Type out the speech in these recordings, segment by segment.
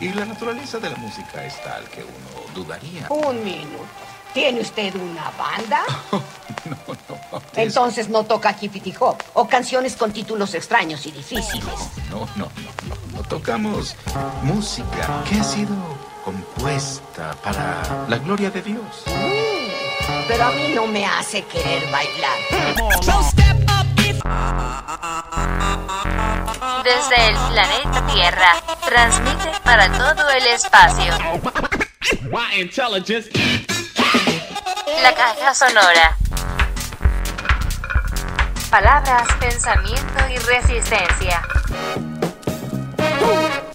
Y la naturaleza de la música es tal que uno dudaría. Un minuto. ¿Tiene usted una banda? no, no. Entonces no toca hippity hop o canciones con títulos extraños y difíciles. No, no, no, no. No tocamos música que ha sido compuesta para la gloria de Dios. Mm, pero a mí no me hace querer bailar. Desde el planeta Tierra, transmite para todo el espacio. La caja sonora. Palabras, pensamiento y resistencia.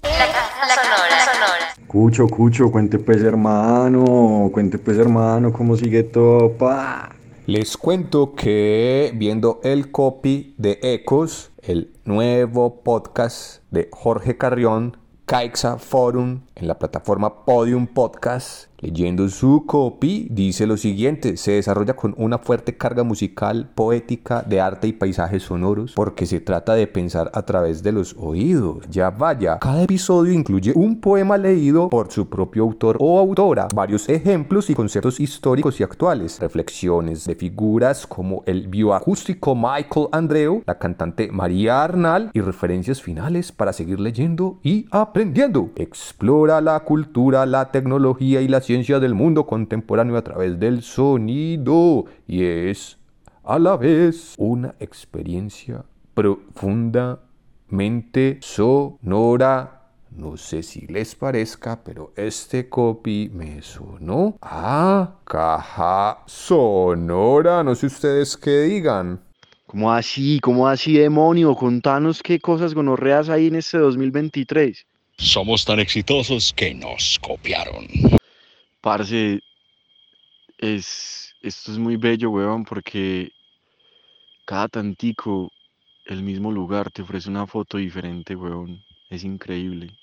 La caja sonora. sonora. Cucho, Cucho, cuente pues hermano, cuente pues hermano, cómo sigue todo, pa. Les cuento que viendo el copy de Ecos, el nuevo podcast de Jorge Carrión, Caixa Forum, en la plataforma Podium Podcast, Leyendo su copy, dice lo siguiente, se desarrolla con una fuerte carga musical, poética, de arte y paisajes sonoros, porque se trata de pensar a través de los oídos. Ya vaya, cada episodio incluye un poema leído por su propio autor o autora, varios ejemplos y conceptos históricos y actuales, reflexiones de figuras como el bioacústico Michael Andreu, la cantante María Arnal y referencias finales para seguir leyendo y aprendiendo. Explora la cultura, la tecnología y la ciencia del mundo contemporáneo a través del sonido y es a la vez una experiencia profundamente sonora. No sé si les parezca, pero este copy me sonó a caja sonora. No sé ustedes qué digan. ¿Cómo así? ¿Cómo así, demonio? Contanos qué cosas gonorreas hay en este 2023. Somos tan exitosos que nos copiaron. Parce, es, esto es muy bello, weón, porque cada tantico el mismo lugar te ofrece una foto diferente, weón. Es increíble.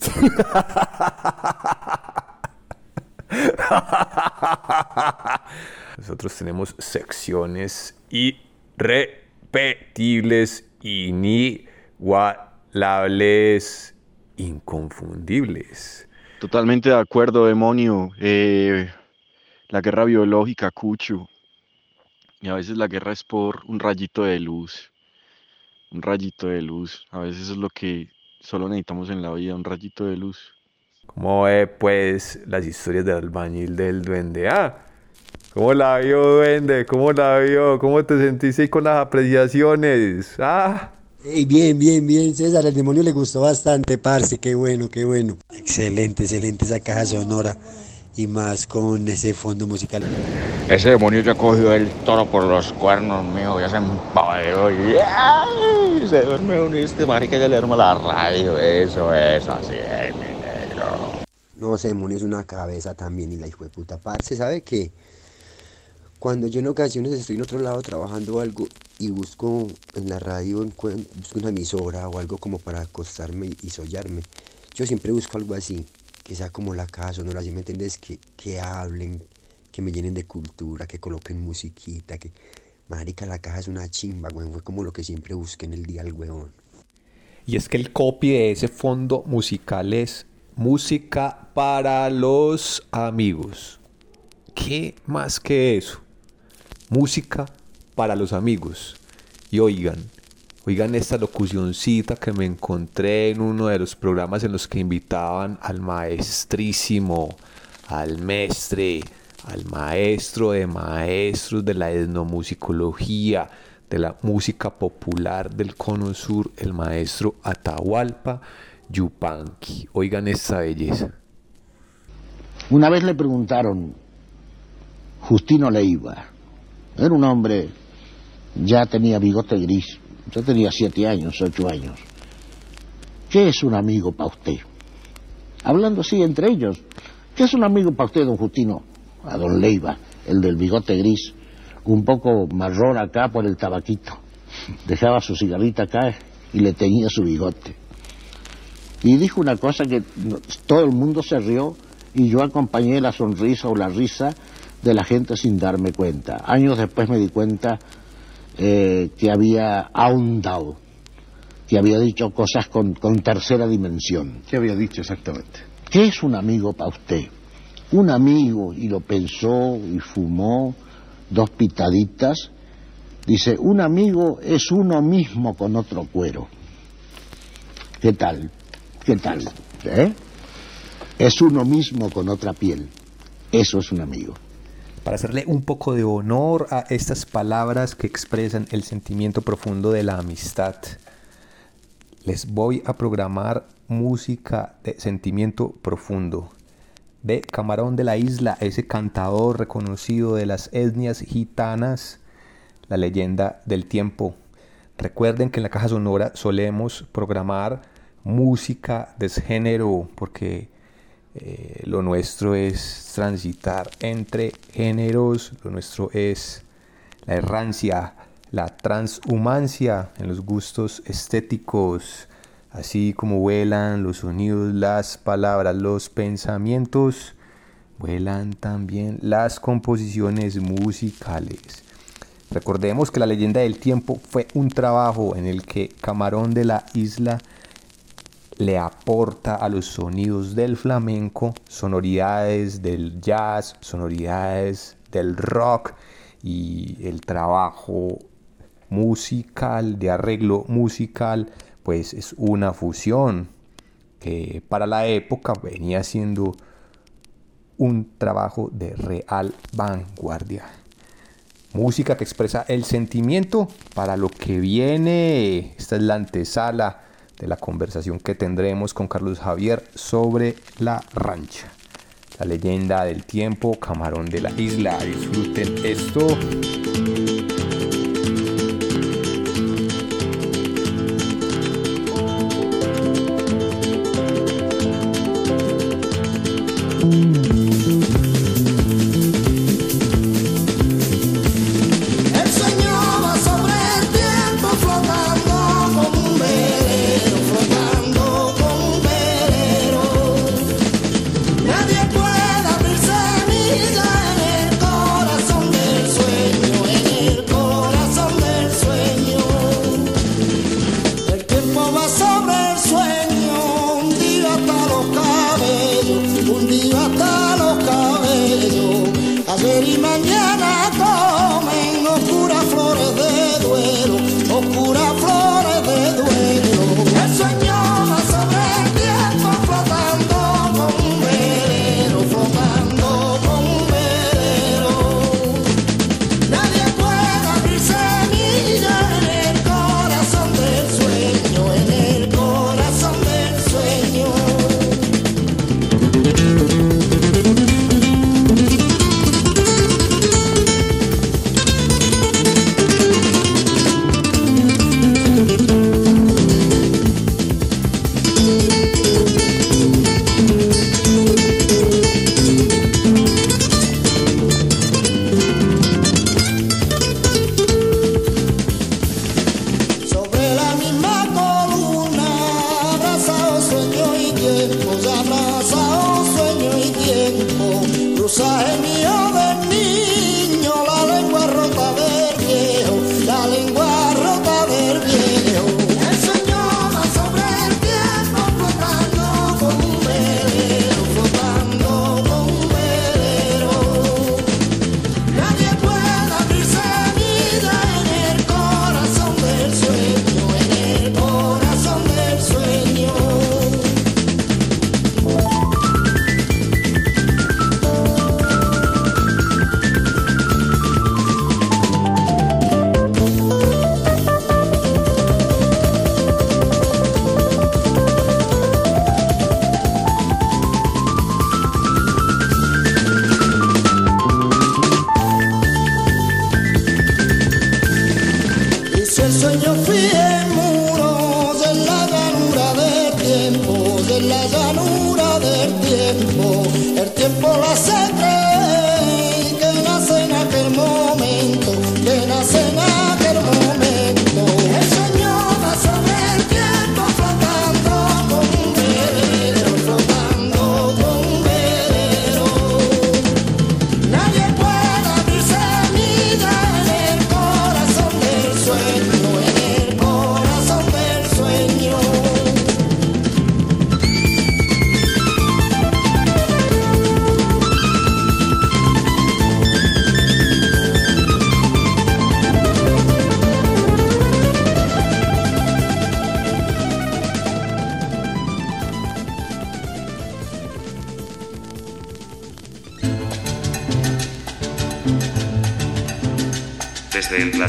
Nosotros tenemos secciones irrepetibles, inigualables, inconfundibles. Totalmente de acuerdo, demonio. Eh, la guerra biológica, Cucho. Y a veces la guerra es por un rayito de luz. Un rayito de luz. A veces es lo que solo necesitamos en la vida, un rayito de luz. ¿Cómo ve, pues, las historias del albañil del duende? Ah, ¿cómo la vio, duende? ¿Cómo la vio? ¿Cómo te sentiste con las apreciaciones? Ah bien, bien, bien, César, el demonio le gustó bastante, parce, qué bueno, qué bueno. Excelente, excelente esa caja sonora y más con ese fondo musical. Ese demonio ya cogió el toro por los cuernos, mío, ya se empadeó y ¡ay! se duerme un este marica ya le arma la radio, eso es así, mi negro. No, ese demonio es una cabeza también y la hijo de puta parce, ¿sabe qué? Cuando yo en ocasiones estoy en otro lado trabajando algo y busco en la radio, busco una emisora o algo como para acostarme y sollarme, yo siempre busco algo así, que sea como la casa sonora, ¿sí me entiendes? Que, que hablen, que me llenen de cultura, que coloquen musiquita, que... Marica, la caja es una chimba, güey. Fue como lo que siempre busqué en el día al weón. Y es que el copy de ese fondo musical es música para los amigos. ¿Qué más que eso? Música para los amigos. Y oigan, oigan esta locucioncita que me encontré en uno de los programas en los que invitaban al maestrísimo, al mestre, al maestro de maestros de la etnomusicología, de la música popular del Cono Sur, el maestro Atahualpa Yupanqui. Oigan esta belleza. Una vez le preguntaron, Justino Leiva, era un hombre, ya tenía bigote gris, ya tenía siete años, ocho años. ¿Qué es un amigo para usted? Hablando así entre ellos, ¿qué es un amigo para usted, don Justino? A don Leiva, el del bigote gris, un poco marrón acá por el tabaquito. Dejaba su cigarrita acá y le tenía su bigote. Y dijo una cosa que todo el mundo se rió y yo acompañé la sonrisa o la risa de la gente sin darme cuenta. Años después me di cuenta eh, que había ahondado. que había dicho cosas con, con tercera dimensión. ¿Qué había dicho exactamente? ¿Qué es un amigo para usted? Un amigo, y lo pensó y fumó dos pitaditas, dice, un amigo es uno mismo con otro cuero. ¿Qué tal? ¿Qué tal? ¿Eh? Es uno mismo con otra piel. Eso es un amigo. Para hacerle un poco de honor a estas palabras que expresan el sentimiento profundo de la amistad, les voy a programar música de sentimiento profundo de Camarón de la Isla, ese cantador reconocido de las etnias gitanas, la leyenda del tiempo. Recuerden que en la caja sonora solemos programar música de género porque eh, lo nuestro es transitar entre géneros, lo nuestro es la errancia, la transhumancia en los gustos estéticos, así como vuelan los sonidos, las palabras, los pensamientos, vuelan también las composiciones musicales. Recordemos que la leyenda del tiempo fue un trabajo en el que Camarón de la Isla le aporta a los sonidos del flamenco sonoridades del jazz, sonoridades del rock y el trabajo musical, de arreglo musical, pues es una fusión que para la época venía siendo un trabajo de real vanguardia. Música que expresa el sentimiento para lo que viene. Esta es la antesala de la conversación que tendremos con Carlos Javier sobre la rancha. La leyenda del tiempo, camarón de la isla. Disfruten esto.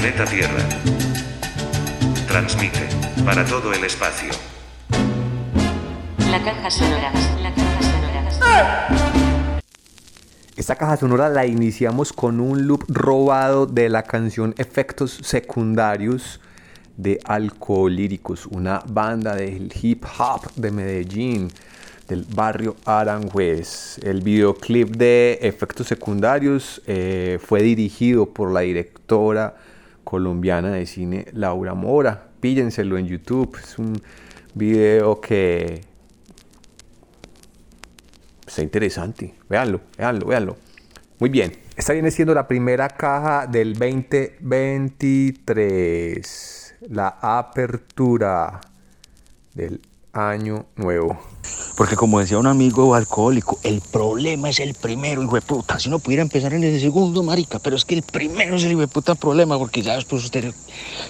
Planeta Tierra. Transmite para todo el espacio. La caja sonora. La caja sonora. Esta caja sonora la iniciamos con un loop robado de la canción Efectos Secundarios de Alcolíricos, una banda del hip hop de Medellín, del barrio Aranjuez. El videoclip de Efectos Secundarios eh, fue dirigido por la directora colombiana de cine Laura Mora. Píllenselo en YouTube, es un video que está interesante. Véanlo, véanlo, véanlo. Muy bien, esta viene siendo la primera caja del 2023. La apertura del año nuevo. Porque como decía un amigo alcohólico, el problema es el primero, hijo de puta. Si uno pudiera empezar en ese segundo, marica, pero es que el primero es el hijo de puta problema, porque ya después usted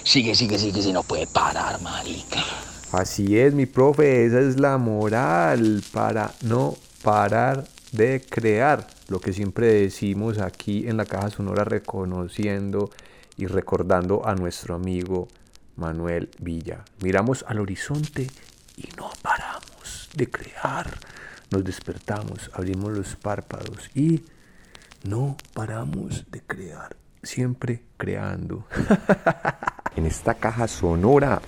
sigue, sigue, sigue, si no puede parar, marica. Así es, mi profe, esa es la moral para no parar de crear. Lo que siempre decimos aquí en la caja sonora reconociendo y recordando a nuestro amigo Manuel Villa. Miramos al horizonte y no paramos de crear. Nos despertamos, abrimos los párpados y no paramos de crear. Siempre creando. en esta caja sonora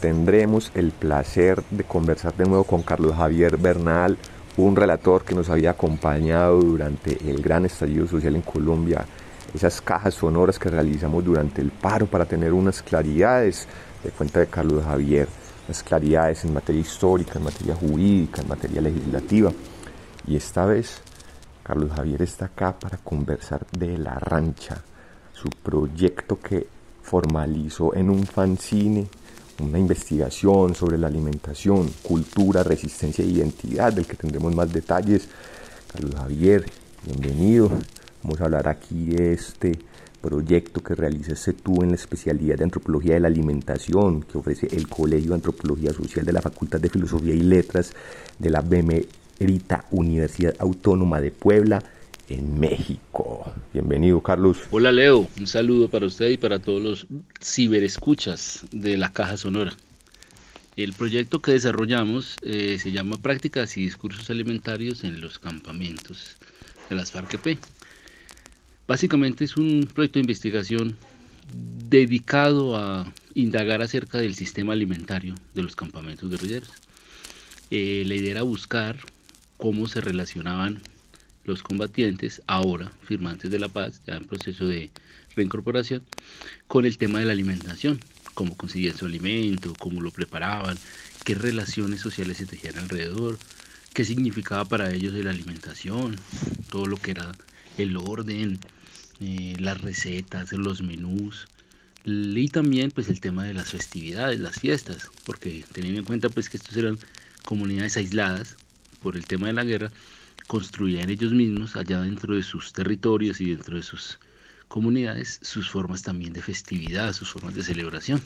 tendremos el placer de conversar de nuevo con Carlos Javier Bernal, un relator que nos había acompañado durante el gran estallido social en Colombia, esas cajas sonoras que realizamos durante el paro para tener unas claridades de cuenta de Carlos Javier, las claridades en materia histórica, en materia jurídica, en materia legislativa. Y esta vez Carlos Javier está acá para conversar de La Rancha, su proyecto que formalizó en un fanzine una investigación sobre la alimentación, cultura, resistencia e identidad, del que tendremos más detalles. Carlos Javier, bienvenido. Vamos a hablar aquí de este proyecto que realiza tú en la especialidad de Antropología de la Alimentación, que ofrece el Colegio de Antropología Social de la Facultad de Filosofía y Letras de la Bemerita Universidad Autónoma de Puebla en México. Bienvenido, Carlos. Hola, Leo. Un saludo para usted y para todos los ciberescuchas de la Caja Sonora. El proyecto que desarrollamos eh, se llama Prácticas y Discursos Alimentarios en los Campamentos de las FARC-EP. Básicamente es un proyecto de investigación dedicado a indagar acerca del sistema alimentario de los campamentos guerrilleros. Eh, la idea era buscar cómo se relacionaban los combatientes, ahora firmantes de la paz, ya en proceso de reincorporación, con el tema de la alimentación, cómo conseguían su alimento, cómo lo preparaban, qué relaciones sociales se tejían alrededor, qué significaba para ellos la alimentación, todo lo que era el orden, eh, las recetas, los menús, y también pues el tema de las festividades, las fiestas, porque teniendo en cuenta pues que estos eran comunidades aisladas por el tema de la guerra, construían ellos mismos allá dentro de sus territorios y dentro de sus comunidades sus formas también de festividad, sus formas de celebración.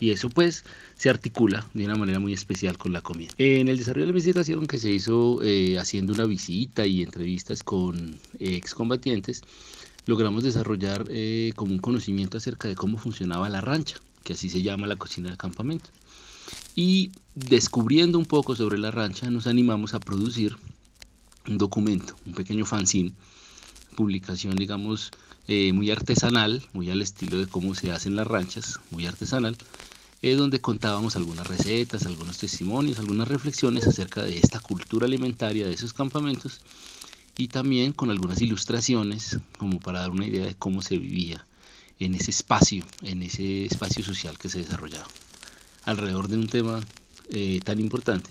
Y eso pues se articula de una manera muy especial con la comida. En el desarrollo de la investigación que se hizo eh, haciendo una visita y entrevistas con excombatientes, logramos desarrollar eh, como un conocimiento acerca de cómo funcionaba la rancha, que así se llama la cocina de campamento. Y descubriendo un poco sobre la rancha, nos animamos a producir un documento, un pequeño fanzine, publicación, digamos, eh, muy artesanal, muy al estilo de cómo se hacen las ranchas, muy artesanal, eh, donde contábamos algunas recetas, algunos testimonios, algunas reflexiones acerca de esta cultura alimentaria de esos campamentos y también con algunas ilustraciones como para dar una idea de cómo se vivía en ese espacio, en ese espacio social que se desarrollaba, alrededor de un tema eh, tan importante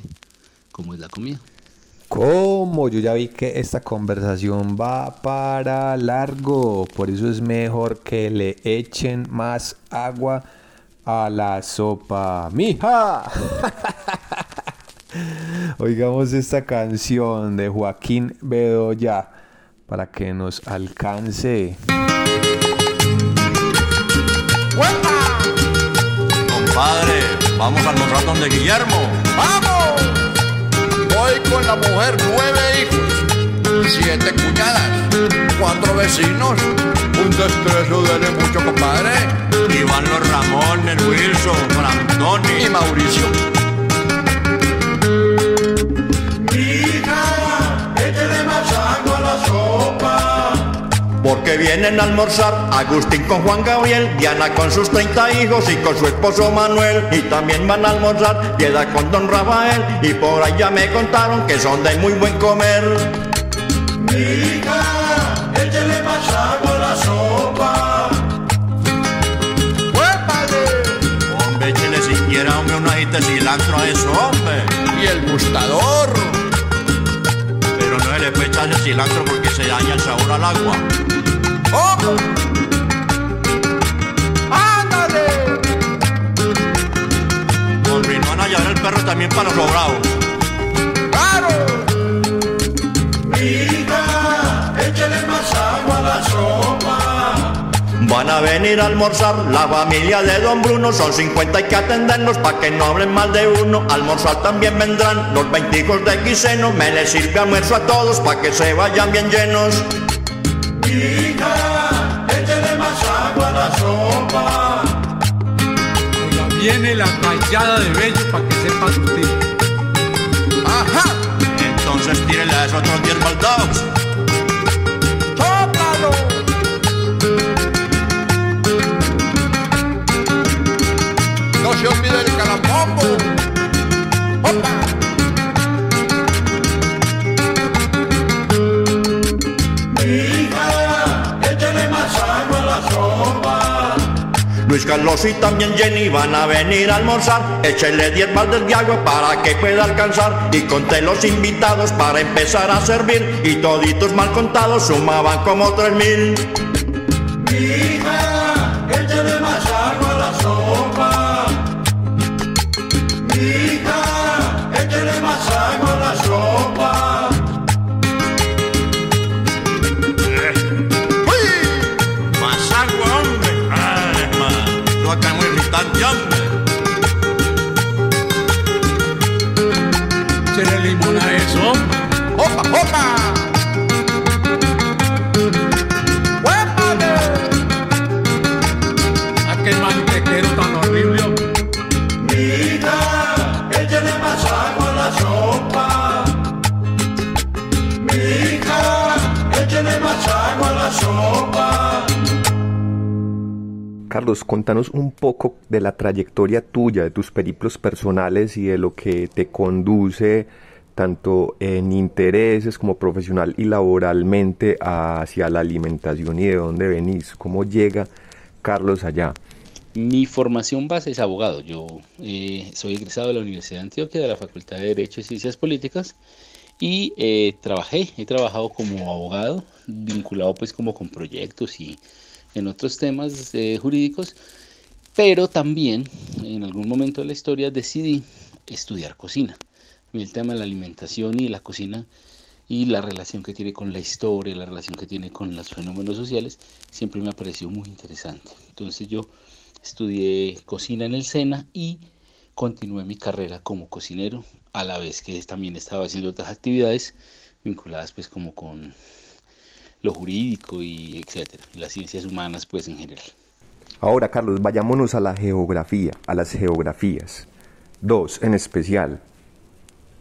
como es la comida. ¿Cómo? Yo ya vi que esta conversación va para largo, por eso es mejor que le echen más agua a la sopa. ¡Mija! Oigamos esta canción de Joaquín Bedoya para que nos alcance. Compadre, vamos a almorzar donde Guillermo. ¡Vamos! Con la mujer, nueve hijos. siete cuñadas, cuatro vecinos, un destrezo de mucho compadre. Y van los Ramones, Wilson, Franconi y Mauricio. Porque vienen a almorzar Agustín con Juan Gabriel, Diana con sus 30 hijos y con su esposo Manuel. Y también van a almorzar Piedad con don Rafael. Y por allá me contaron que son de muy buen comer. Hija, échale más agua a la sopa. Hombre, échele siquiera hombre, un ajite de cilantro a eso, hombre. Y el gustador. Pero no se le puede echar el cilantro porque se daña el sabor al agua. ¡Ojo! ¡Ándale! Hombre, y no van a llevar el perro también para los sobrados. ¡Claro! Hija, échale más agua a la sopa. Van a venir a almorzar la familia de don Bruno. Son 50 hay que atendernos pa' que no hablen mal de uno. Almorzar también vendrán los 20 hijos de Guiseno. Me les sirve almuerzo a todos pa' que se vayan bien llenos. Hija, échale más agua a la sopa. Oiga, viene la rayada de bello para que sepa usted. ¡Ajá! Entonces tírele esos otros 10 baldados. No se olvide el calambombo. ¡Opa! Luis Carlos y también Jenny van a venir a almorzar. Échele 10 baldes de agua para que pueda alcanzar. Y conté los invitados para empezar a servir. Y toditos mal contados sumaban como tres mil. Carlos, contanos un poco de la trayectoria tuya, de tus periplos personales y de lo que te conduce tanto en intereses como profesional y laboralmente hacia la alimentación y de dónde venís, cómo llega Carlos allá. Mi formación base es abogado. Yo eh, soy egresado de la Universidad de Antioquia, de la Facultad de Derecho y Ciencias Políticas, y eh, trabajé, he trabajado como abogado, vinculado pues como con proyectos y en otros temas eh, jurídicos, pero también en algún momento de la historia decidí estudiar cocina. El tema de la alimentación y la cocina y la relación que tiene con la historia, la relación que tiene con los fenómenos sociales, siempre me ha parecido muy interesante. Entonces yo estudié cocina en el SENA y continué mi carrera como cocinero, a la vez que también estaba haciendo otras actividades vinculadas pues como con lo jurídico y etcétera, las ciencias humanas pues en general. Ahora, Carlos, vayámonos a la geografía, a las geografías. Dos en especial.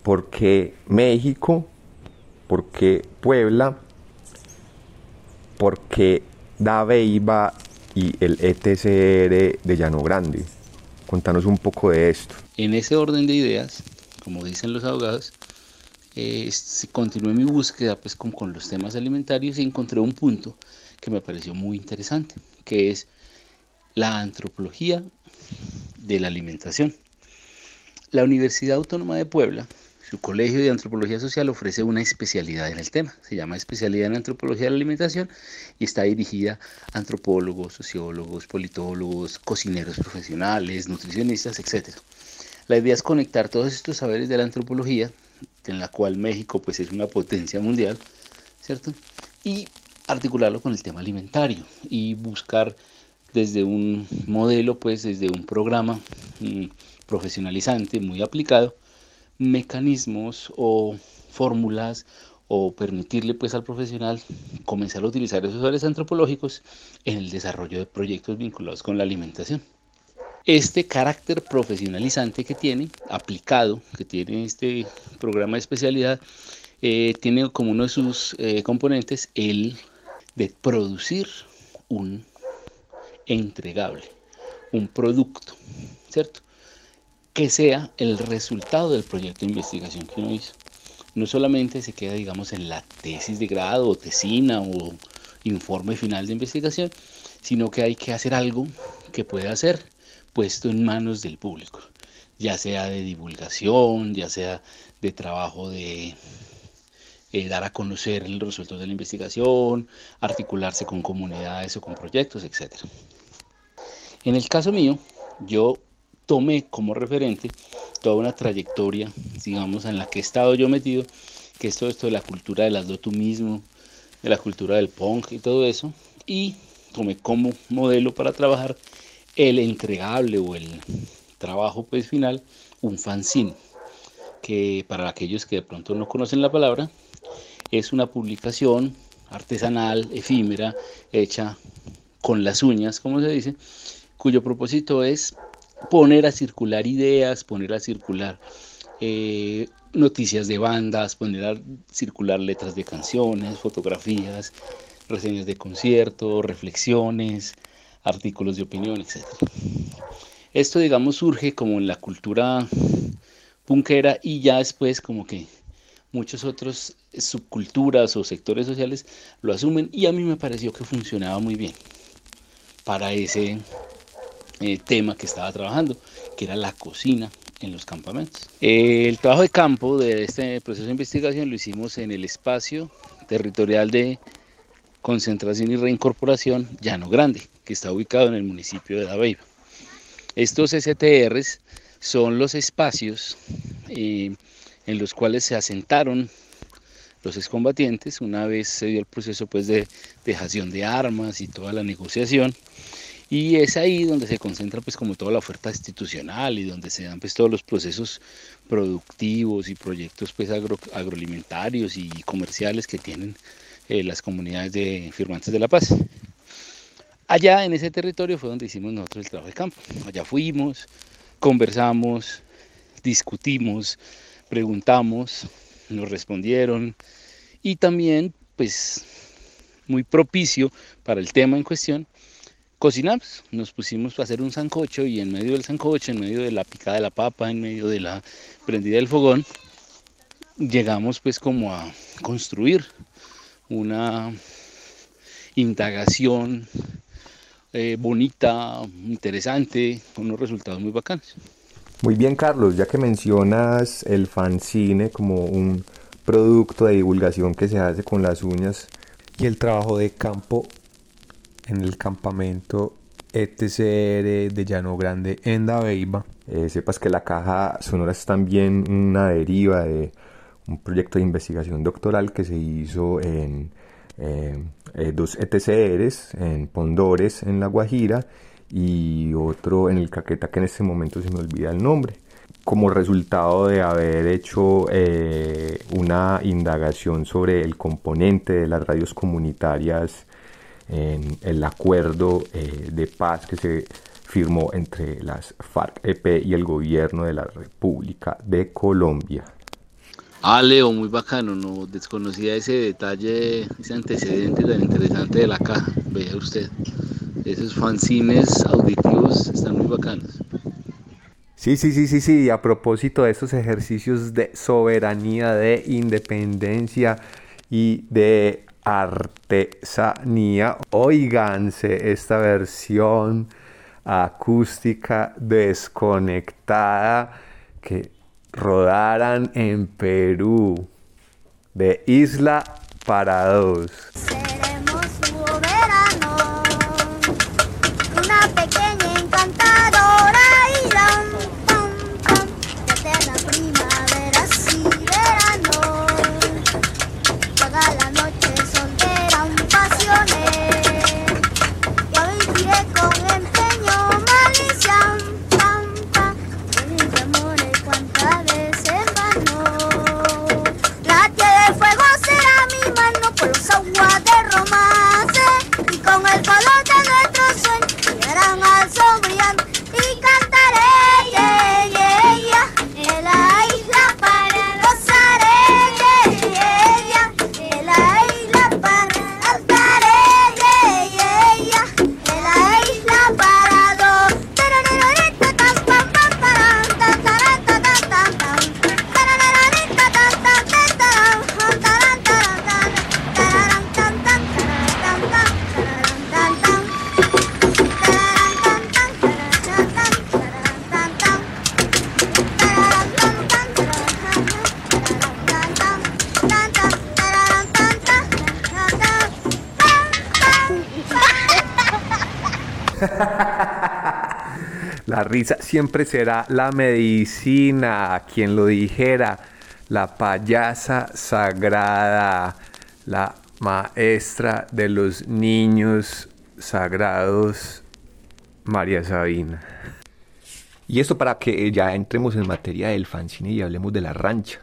¿Por qué México? ¿Por qué Puebla? ¿Por qué Dabeiba y el ETCR de Llano Grande? Contanos un poco de esto. En ese orden de ideas, como dicen los abogados, eh, continué mi búsqueda pues con, con los temas alimentarios y encontré un punto que me pareció muy interesante, que es la antropología de la alimentación. La Universidad Autónoma de Puebla, su colegio de antropología social ofrece una especialidad en el tema, se llama especialidad en antropología de la alimentación y está dirigida a antropólogos, sociólogos, politólogos, cocineros profesionales, nutricionistas, etc. La idea es conectar todos estos saberes de la antropología, en la cual México pues es una potencia mundial, ¿cierto? Y articularlo con el tema alimentario y buscar desde un modelo, pues desde un programa mm, profesionalizante, muy aplicado, mecanismos o fórmulas o permitirle pues al profesional comenzar a utilizar esos valores antropológicos en el desarrollo de proyectos vinculados con la alimentación. Este carácter profesionalizante que tiene, aplicado, que tiene este programa de especialidad, eh, tiene como uno de sus eh, componentes el de producir un entregable, un producto, ¿cierto? Que sea el resultado del proyecto de investigación que uno hizo. No solamente se queda, digamos, en la tesis de grado o tesina o informe final de investigación, sino que hay que hacer algo que pueda ser puesto en manos del público, ya sea de divulgación, ya sea de trabajo de eh, dar a conocer el resultado de la investigación, articularse con comunidades o con proyectos, etc. En el caso mío, yo tomé como referente toda una trayectoria, digamos, en la que he estado yo metido, que es todo esto de la cultura del tú mismo, de la cultura del punk y todo eso, y tomé como modelo para trabajar el entregable o el trabajo pues final, un fanzine, que para aquellos que de pronto no conocen la palabra, es una publicación artesanal, efímera, hecha con las uñas, como se dice, cuyo propósito es poner a circular ideas, poner a circular eh, noticias de bandas, poner a circular letras de canciones, fotografías, reseñas de conciertos, reflexiones, artículos de opinión, etc. Esto, digamos, surge como en la cultura punkera y ya después como que muchos otros subculturas o sectores sociales lo asumen y a mí me pareció que funcionaba muy bien para ese eh, tema que estaba trabajando, que era la cocina en los campamentos. el trabajo de campo de este proceso de investigación lo hicimos en el espacio territorial de concentración y reincorporación Llano Grande, que está ubicado en el municipio de Dabeiba. Estos STRs son los espacios eh, en los cuales se asentaron los excombatientes una vez se dio el proceso pues de dejación de armas y toda la negociación y es ahí donde se concentra pues como toda la oferta institucional y donde se dan pues todos los procesos productivos y proyectos pues agroalimentarios y comerciales que tienen eh, las comunidades de firmantes de la paz. Allá en ese territorio fue donde hicimos nosotros el trabajo de campo. Allá fuimos, conversamos, discutimos, preguntamos, nos respondieron y también pues muy propicio para el tema en cuestión cocinamos, nos pusimos a hacer un sancocho y en medio del sancocho, en medio de la picada de la papa, en medio de la prendida del fogón, llegamos pues como a construir una indagación eh, bonita, interesante, con unos resultados muy bacanos. Muy bien, Carlos, ya que mencionas el fanzine como un producto de divulgación que se hace con las uñas y el trabajo de campo en el campamento ETCR de Llano Grande en Dabeiba, eh, sepas que la caja sonora es también una deriva de un proyecto de investigación doctoral que se hizo en eh, eh, dos ETCRs, en Pondores, en La Guajira, y otro en el Caqueta, que en este momento se me olvida el nombre. Como resultado de haber hecho eh, una indagación sobre el componente de las radios comunitarias en el acuerdo de paz que se firmó entre las FARC-EP y el gobierno de la República de Colombia. Ah, Leo, muy bacano, no desconocía ese detalle, ese antecedente tan interesante de la caja, vea usted. Esos fanzines auditivos están muy bacanos. Sí, sí, sí, sí, sí. A propósito de esos ejercicios de soberanía, de independencia y de artesanía, oíganse esta versión acústica desconectada que rodaran en Perú, de Isla para dos. Risa siempre será la medicina, quien lo dijera, la payasa sagrada, la maestra de los niños sagrados, María Sabina. Y esto para que ya entremos en materia del fanzine y hablemos de la rancha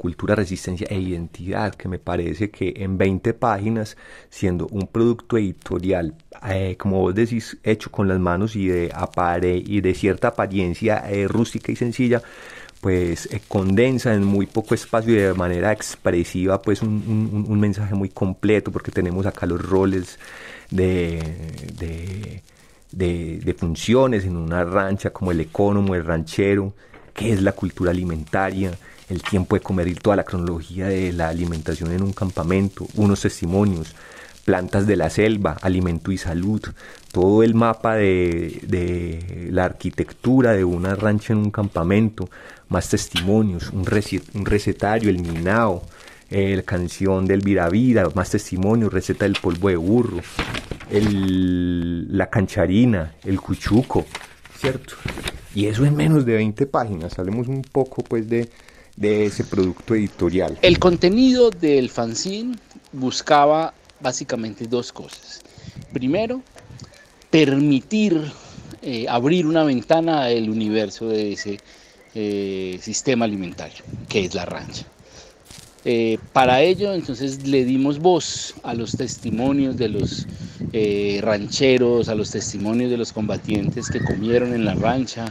cultura, resistencia e identidad, que me parece que en 20 páginas, siendo un producto editorial, eh, como vos decís, hecho con las manos y de, apare y de cierta apariencia eh, rústica y sencilla, pues eh, condensa en muy poco espacio y de manera expresiva pues un, mensaje muy completo, porque tenemos acá los roles de, de funciones en una rancha como el ecónomo, el ranchero, qué es la cultura alimentaria, el tiempo de comer y toda la cronología de la alimentación en un campamento, unos testimonios, plantas de la selva, alimento y salud, todo el mapa de, la arquitectura de una rancha en un campamento, más testimonios, un, recetario, el minao, eh, la canción del Viravira, más testimonios, receta del polvo de burro, la cancharina, el cuchuco, ¿cierto? Y eso en menos de 20 páginas, hablemos un poco pues de, de ese producto editorial. El contenido del fanzine buscaba básicamente dos cosas. Primero, permitir eh, abrir una ventana al universo de ese eh, sistema alimentario, que es la rancha. Eh, para ello, entonces, le dimos voz a los testimonios de los rancheros, a los testimonios de los combatientes que comieron en la rancha,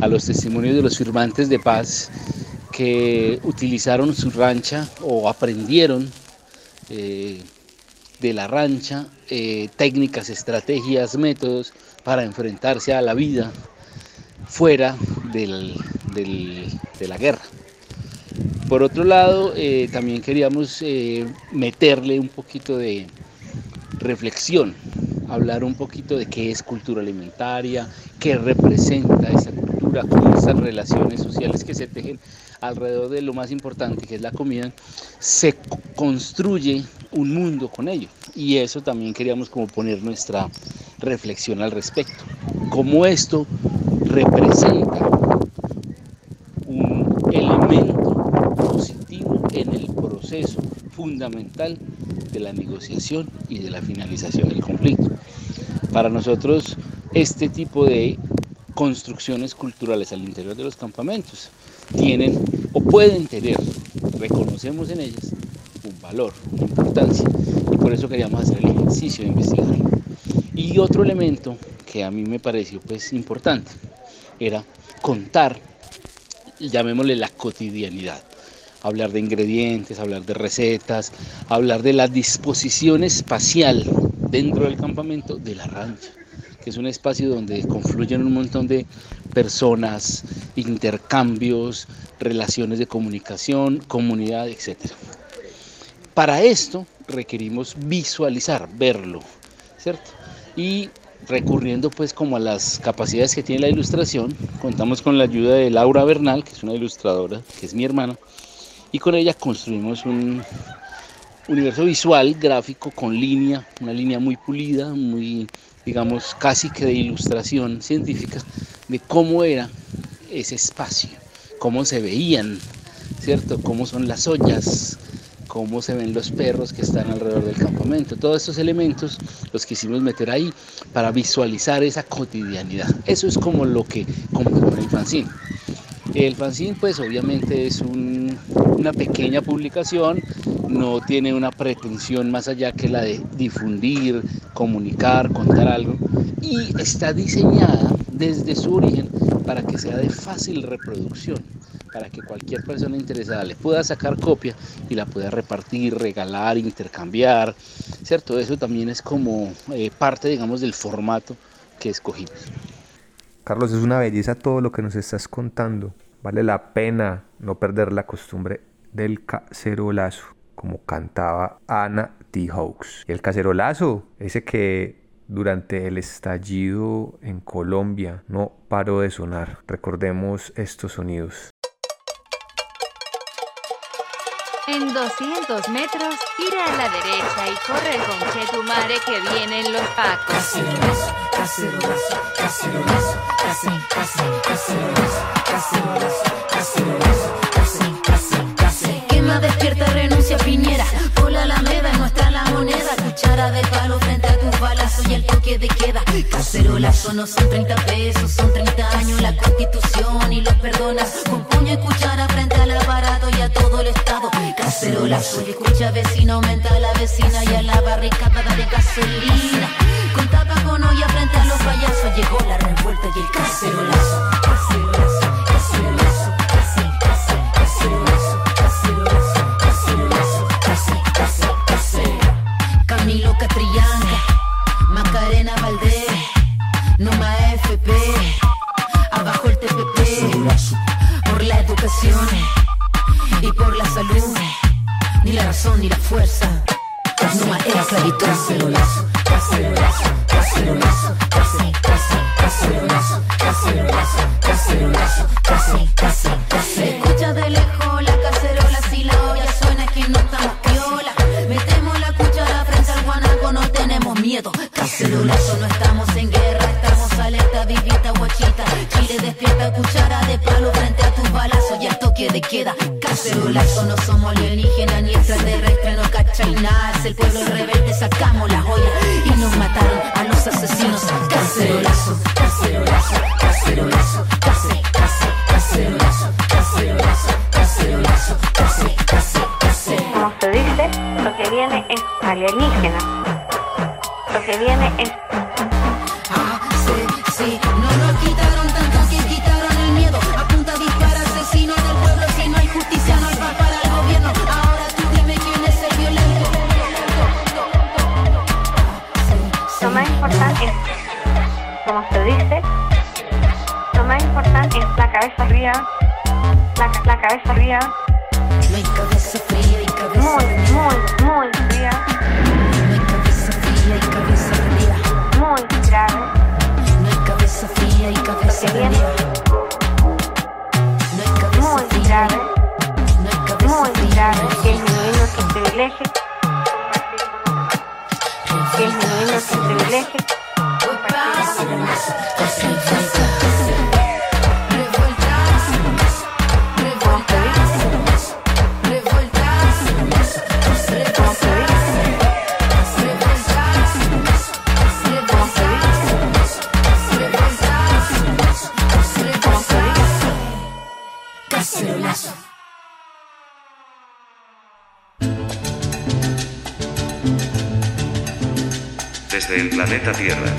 a los testimonios de los firmantes de paz que utilizaron su rancha o aprendieron eh, de la rancha eh, técnicas, estrategias, métodos para enfrentarse a la vida fuera del- de la guerra. Por otro lado, eh, también queríamos meterle un poquito de reflexión, hablar un poquito de qué es cultura alimentaria, qué representa esa cultura, cómo esas relaciones sociales que se tejen alrededor de lo más importante, que es la comida, se co- construye un mundo con ello. Y eso también queríamos como poner nuestra reflexión al respecto. Cómo esto representa un elemento positivo en el proceso fundamental de la negociación y de la finalización del conflicto. Para nosotros, este tipo de construcciones culturales al interior de los campamentos tienen o pueden tener, reconocemos en ellas, un valor, una importancia, y por eso queríamos hacer el ejercicio de investigar. Y otro elemento que a mí me pareció pues importante era contar, llamémosle la cotidianidad, hablar de ingredientes, hablar de recetas, hablar de la disposición espacial dentro del campamento de la rancha, que es un espacio donde confluyen un montón de personas, intercambios, relaciones de comunicación, comunidad, etc. Para esto requerimos visualizar, verlo, ¿cierto? Y recurriendo pues como a las capacidades que tiene la ilustración, contamos con la ayuda de Laura Bernal, que es una ilustradora, que es mi hermana, y con ella construimos un universo visual, gráfico, con línea, una línea muy pulida, muy, digamos, casi que de ilustración científica, de cómo era ese espacio, cómo se veían, ¿cierto? Cómo son las ollas, cómo se ven los perros que están alrededor del campamento. Todos estos elementos los quisimos meter ahí para visualizar esa cotidianidad. Eso es como lo que compone el fanzine. El fanzine pues obviamente es un- una pequeña publicación, no tiene una pretensión más allá que la de difundir, comunicar, contar algo y está diseñada desde su origen para que sea de fácil reproducción, para que cualquier persona interesada le pueda sacar copia y la pueda repartir, regalar, intercambiar, ¿cierto? Eso también es como eh, parte, digamos, del formato que escogimos. Carlos, es una belleza todo lo que nos estás contando. Vale la pena no perder la costumbre del cacerolazo, como cantaba Ana T. Hawks. Y el cacerolazo, ese que durante el estallido en Colombia no paró de sonar. Recordemos estos sonidos. En 200 metros, gira a la derecha y corre con Chetumare que vienen los pacos. Cacerolazo, cacerolazo, cacerolazo, case- case- cacerolazo, cacerolazo, cacerolazo, case- case- case- Quema despierta, renuncia Piñera. Por la Alameda, nuestra la moneda. Cuchara de palo frente a balazos y el toque de queda. Cacerolazo no son 30 pesos, son 30 años la constitución y los perdonas. Con puño y cuchara frente al aparato y a todo el Estado. Cacerolazo, y escucha vecino, aumenta a la vecina y a la barricada de gasolina. Con tapa con olla frente a los payasos llegó la revuelta y el cacerolazo. Cacerolazo, cacerolazo, cacerolazo, cacerolazo, razón ni la fuerza, Numa esclavitud. Cacerolazo, cacerolazo, cacerolazo, Desde el planeta Tierra.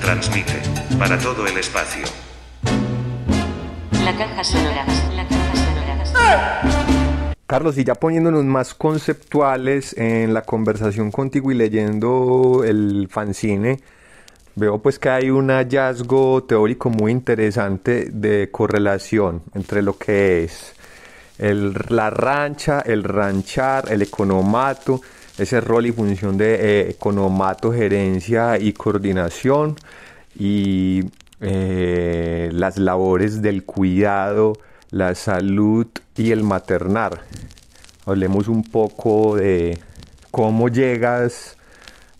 Transmite para todo el espacio. La caja sonora. La caja sonora. Carlos, y ya poniéndonos más conceptuales en la conversación contigo y leyendo el fanzine, veo pues que hay un hallazgo teórico muy interesante de correlación entre lo que es la rancha, el ranchar, el economato, ese rol y función de eh, economato, gerencia y coordinación y eh, las labores del cuidado, la salud y el maternar. Hablemos un poco de cómo llegas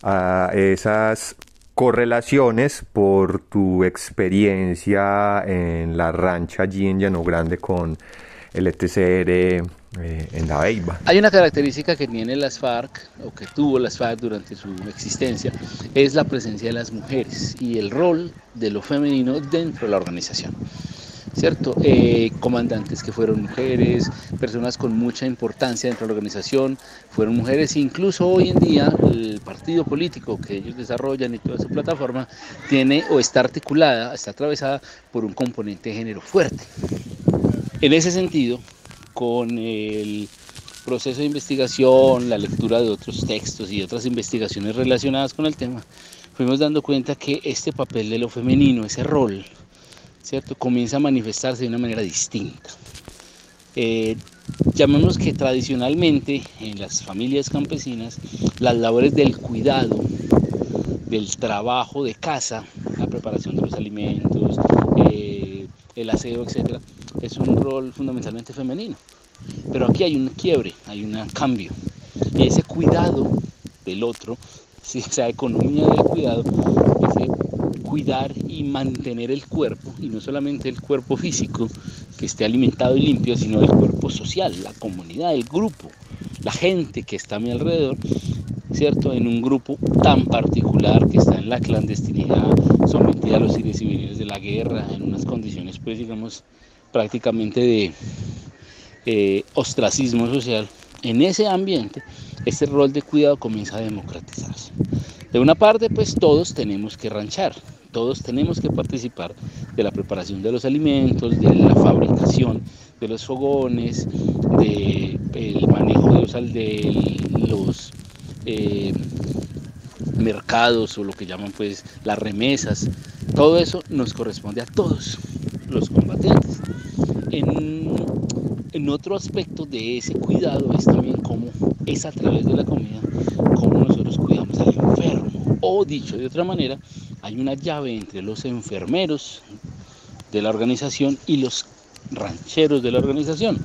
a esas correlaciones por tu experiencia en la rancha allí en Llano Grande con el ETCR eh, en la Beiba. Hay una característica que tiene las FARC, o que tuvo las FARC durante su existencia, es la presencia de las mujeres y el rol de lo femenino dentro de la organización. ¿Cierto? Eh, comandantes que fueron mujeres, personas con mucha importancia dentro de la organización, fueron mujeres, incluso hoy en día el partido político que ellos desarrollan y toda su plataforma tiene o está articulada, está atravesada por un componente de género fuerte. En ese sentido, con el proceso de investigación, la lectura de otros textos y otras investigaciones relacionadas con el tema, fuimos dando cuenta que este papel de lo femenino, ese rol, ¿cierto? comienza a manifestarse de una manera distinta. Eh, llamemos que tradicionalmente en las familias campesinas las labores del cuidado, del trabajo de casa, la preparación de los alimentos, eh, el aseo, etcétera, es un rol fundamentalmente femenino. Pero aquí hay un quiebre, hay un cambio. Y ese cuidado del otro, esa economía del cuidado, ese cuidar y mantener el cuerpo, y no solamente el cuerpo físico, que esté alimentado y limpio, sino el cuerpo social, la comunidad, el grupo, la gente que está a mi alrededor, ¿cierto? En un grupo tan particular que está en la clandestinidad, sometida a los civiles de la guerra, en unas condiciones, pues, digamos, prácticamente de eh, ostracismo social. En ese ambiente, este rol de cuidado comienza a democratizarse. De una parte, pues todos tenemos que ranchar, todos tenemos que participar de la preparación de los alimentos, de la fabricación de los fogones, del manejo de los, eh, mercados o lo que llaman pues las remesas. Todo eso nos corresponde a todos los combatientes. En, en otro aspecto de ese cuidado es también cómo es a través de la comida, cómo nosotros cuidamos al enfermo. O dicho de otra manera, hay una llave entre los enfermeros de la organización y los rancheros de la organización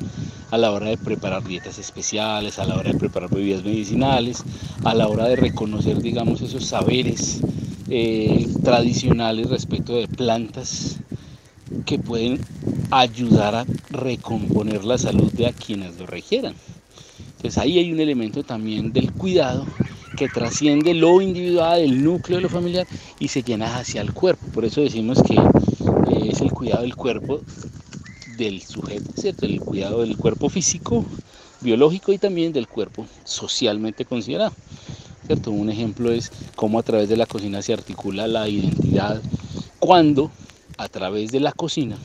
a la hora de preparar dietas especiales, a la hora de preparar bebidas medicinales, a la hora de reconocer, digamos, esos saberes eh, tradicionales respecto de plantas que pueden ayudar a recomponer la salud de a quienes lo requieran. Entonces ahí hay un elemento también del cuidado que trasciende lo individual, el núcleo de lo familiar y se llena hacia el cuerpo. Por eso decimos que eh, es el cuidado del cuerpo del sujeto, ¿cierto? El cuidado del cuerpo físico, biológico y también del cuerpo socialmente considerado. ¿cierto? Un ejemplo es cómo a través de la cocina se articula la identidad cuando a través de la cocina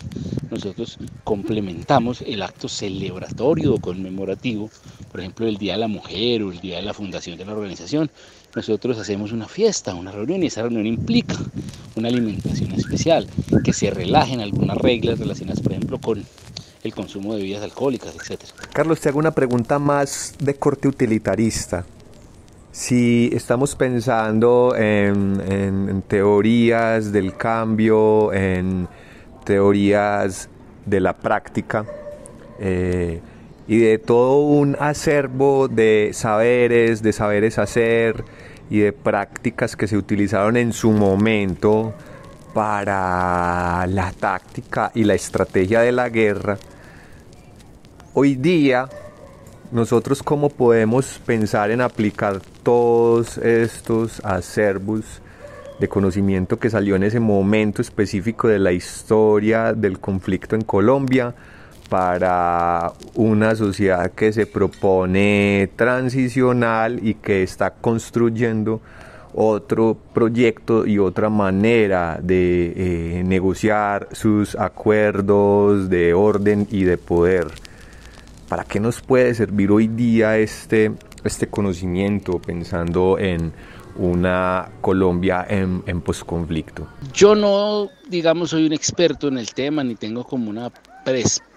nosotros complementamos el acto celebratorio o conmemorativo, por ejemplo el Día de la Mujer o el Día de la Fundación de la organización. Nosotros hacemos una fiesta, una reunión y esa reunión implica una alimentación especial, que se relajen algunas reglas relacionadas, por ejemplo, con el consumo de bebidas alcohólicas, etc. Carlos, te hago una pregunta más de corte utilitarista. Si estamos pensando en, teorías del cambio, en teorías de la práctica eh, y de todo un acervo de saberes, de saberes hacer y de prácticas que se utilizaron en su momento para la táctica y la estrategia de la guerra. Hoy día, nosotros cómo podemos pensar en aplicar todos estos acervos de conocimiento que salió en ese momento específico de la historia del conflicto en Colombia para una sociedad que se propone transicional y que está construyendo otro proyecto y otra manera de eh, negociar sus acuerdos de orden y de poder. ¿Para qué nos puede servir hoy día este, este conocimiento pensando en una Colombia en, en posconflicto? Yo no, digamos, soy un experto en el tema, ni tengo como una perspectiva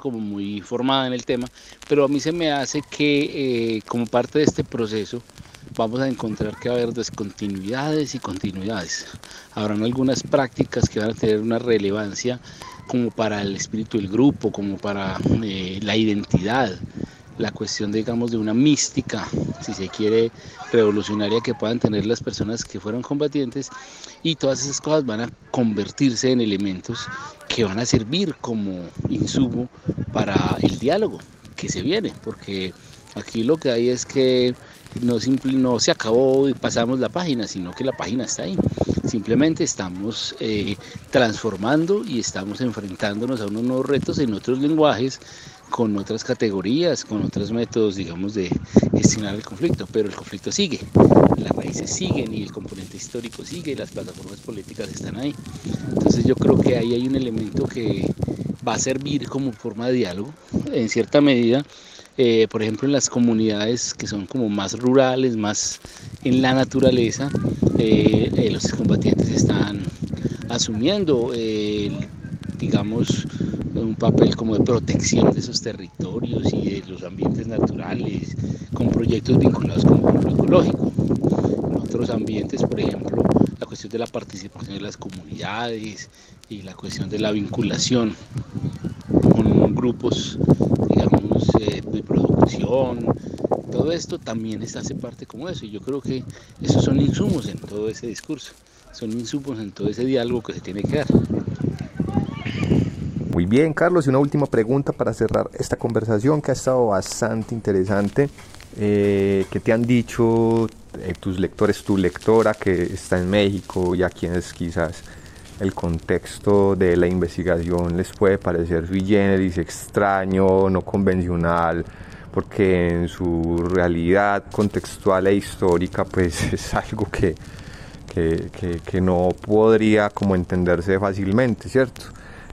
como muy formada en el tema, pero a mí se me hace que eh, como parte de este proceso vamos a encontrar que va a haber descontinuidades y continuidades. Habrán algunas prácticas que van a tener una relevancia como para el espíritu del grupo, como para eh, la identidad la cuestión, digamos, de una mística, si se quiere, revolucionaria que puedan tener las personas que fueron combatientes y todas esas cosas van a convertirse en elementos que van a servir como insumo para el diálogo que se viene, porque aquí lo que hay es que no, no se acabó y pasamos la página, sino que la página está ahí. Simplemente estamos eh, transformando y estamos enfrentándonos a unos nuevos retos en otros lenguajes con otras categorías, con otros métodos, digamos, de gestionar el conflicto, pero el conflicto sigue, las raíces siguen y el componente histórico sigue, las plataformas políticas están ahí. Entonces yo creo que ahí hay un elemento que va a servir como forma de diálogo, en cierta medida, eh, por ejemplo, en las comunidades que son como más rurales, más en la naturaleza, eh, eh, los combatientes están asumiendo, digamos, un papel como de protección de esos territorios y de los ambientes naturales, con proyectos vinculados con el ecológico. En otros ambientes, por ejemplo, la cuestión de la participación de las comunidades y la cuestión de la vinculación con grupos digamos, eh, de producción, todo esto también hace parte como eso. Y yo creo que esos son insumos en todo ese discurso, son insumos en todo ese diálogo que se tiene que dar. Muy bien, Carlos, y una última pregunta para cerrar esta conversación que ha estado bastante interesante. Eh, ¿Qué te han dicho eh, tus lectores, tu lectora que está en México y a quienes quizás el contexto de la investigación les puede parecer sui generis, extraño, no convencional, porque en su realidad contextual e histórica pues es algo que, que, que- no podría como entenderse fácilmente, ¿cierto?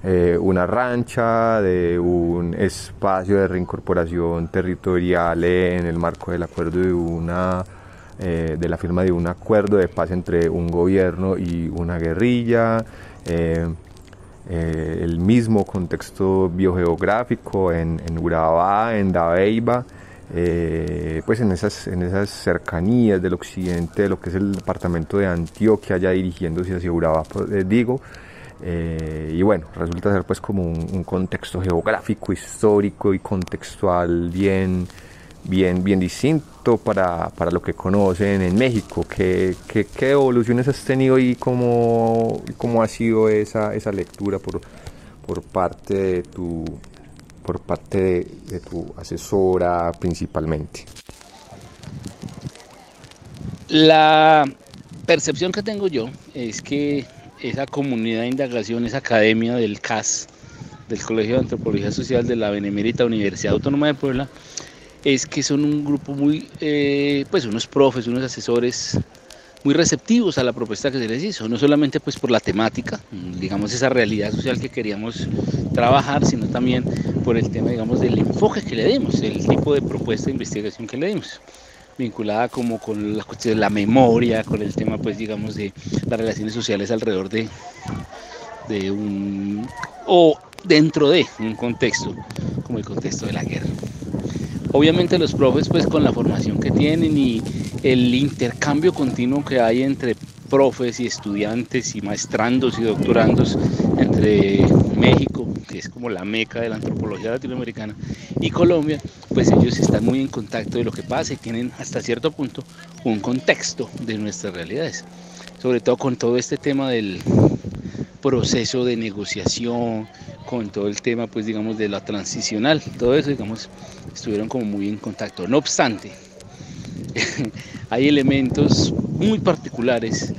Eh, una rancha de un espacio de reincorporación territorial en el marco del acuerdo de una eh, de la firma de un acuerdo de paz entre un gobierno y una guerrilla, eh, el mismo contexto biogeográfico en, en Urabá, en Dabeiba, pues en esas, en esas cercanías del occidente, de lo que es el departamento de Antioquia, ya dirigiéndose hacia Urabá, pues, digo, eh, y bueno, resulta ser pues como un, un contexto geográfico, histórico y contextual bien, bien, bien distinto para, para lo que conocen en México. ¿Qué, qué, qué evoluciones has tenido y cómo, cómo ha sido esa, esa lectura por, por parte de tu por parte de, de tu asesora principalmente? La percepción que tengo yo es que esa comunidad de indagación, esa academia del CAS, del Colegio de Antropología Social de la Benemérita Universidad Autónoma de Puebla, es que son un grupo muy, eh, pues unos profes, unos asesores muy receptivos a la propuesta que se les hizo, no solamente pues por la temática, digamos esa realidad social que queríamos trabajar, sino también por el tema, digamos, del enfoque que le dimos, el tipo de propuesta de investigación que le dimos vinculada como con la cuestión de la memoria, con el tema, pues digamos, de las relaciones sociales alrededor de, de un, o dentro de un contexto, como el contexto de la guerra. Obviamente los profes, pues con la formación que tienen y el intercambio continuo que hay entre profes y estudiantes y maestrandos y doctorandos entre México, que es como la meca de la antropología latinoamericana, y Colombia, pues ellos están muy en contacto de lo que pasa y tienen hasta cierto punto un contexto de nuestras realidades, sobre todo con todo este tema del proceso de negociación, con todo el tema, pues digamos, de la transicional, todo eso, digamos, estuvieron como muy en contacto. No obstante, hay elementos muy particulares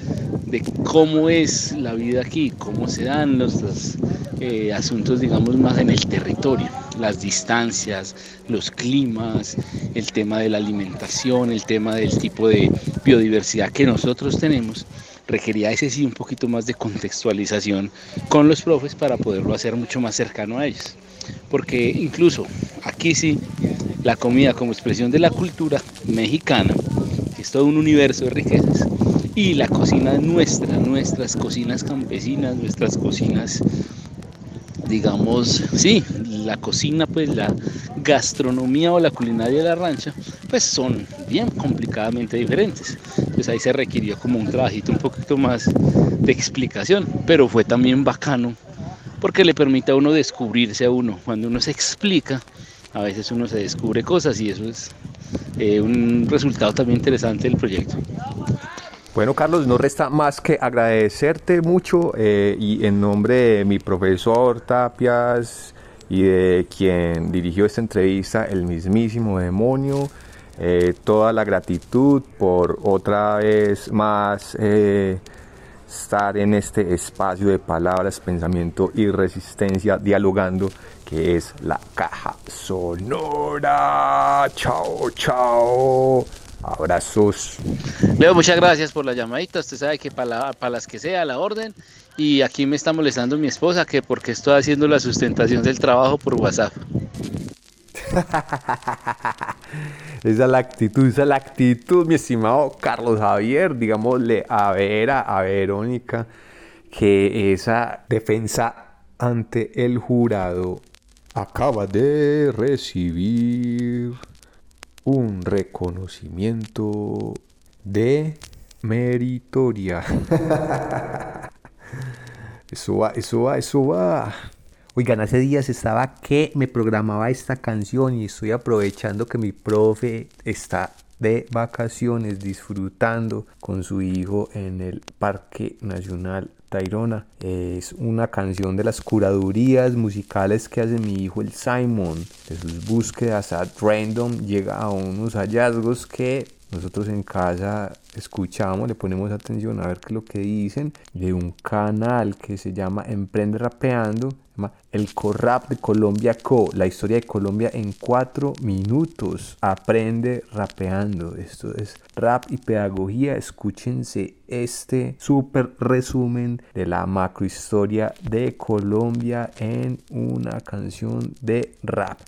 de cómo es la vida aquí, cómo se dan los, eh, asuntos, digamos, más en el territorio, las distancias, los climas, el tema de la alimentación, el tema del tipo de biodiversidad que nosotros tenemos, requería ese sí un poquito más de contextualización con los profes para poderlo hacer mucho más cercano a ellos. Porque incluso aquí sí, la comida como expresión de la cultura mexicana, es todo un universo de riquezas, y la cocina nuestra, nuestras cocinas campesinas, nuestras cocinas, digamos, sí, la cocina, pues la gastronomía o la culinaria de la rancha, pues son bien complicadamente diferentes. Pues ahí se requirió como un trabajito un poquito más de explicación, pero fue también bacano porque le permite a uno descubrirse a uno. Cuando uno se explica, a veces uno se descubre cosas y eso es eh, un resultado también interesante del proyecto. Bueno, Carlos, no resta más que agradecerte mucho eh, y en nombre de mi profesor Tapias y de quien dirigió esta entrevista, el mismísimo demonio, eh, toda la gratitud por otra vez más estar en este espacio de palabras, pensamiento y resistencia dialogando que es la caja sonora. Chao, chao. Abrazos. Leo, muchas gracias por la llamadita. Usted sabe que para, para las que sea la orden. Y aquí me está molestando mi esposa que porque estoy haciendo la sustentación del trabajo por WhatsApp. esa es la actitud, esa es la actitud, mi estimado Carlos Javier. Digámosle a Vera, a Verónica, que esa defensa ante el jurado acaba de recibir un reconocimiento de meritoria. Eso va, eso va, eso va. Oigan, hace días estaba que me programaba esta canción y estoy aprovechando que mi profe está de vacaciones disfrutando con su hijo en el Parque Nacional Tayrona. Es una canción de las curadurías musicales que hace mi hijo el Simon. De sus búsquedas a random llega a unos hallazgos que nosotros en casa escuchamos, le ponemos atención a ver qué lo que dicen de un canal que se llama Emprende Rapeando, El Corrap de Colombia Co, la historia de Colombia en cuatro minutos. Aprende rapeando. Esto es rap y pedagogía. Escúchense este súper resumen de la macrohistoria de Colombia en una canción de rap.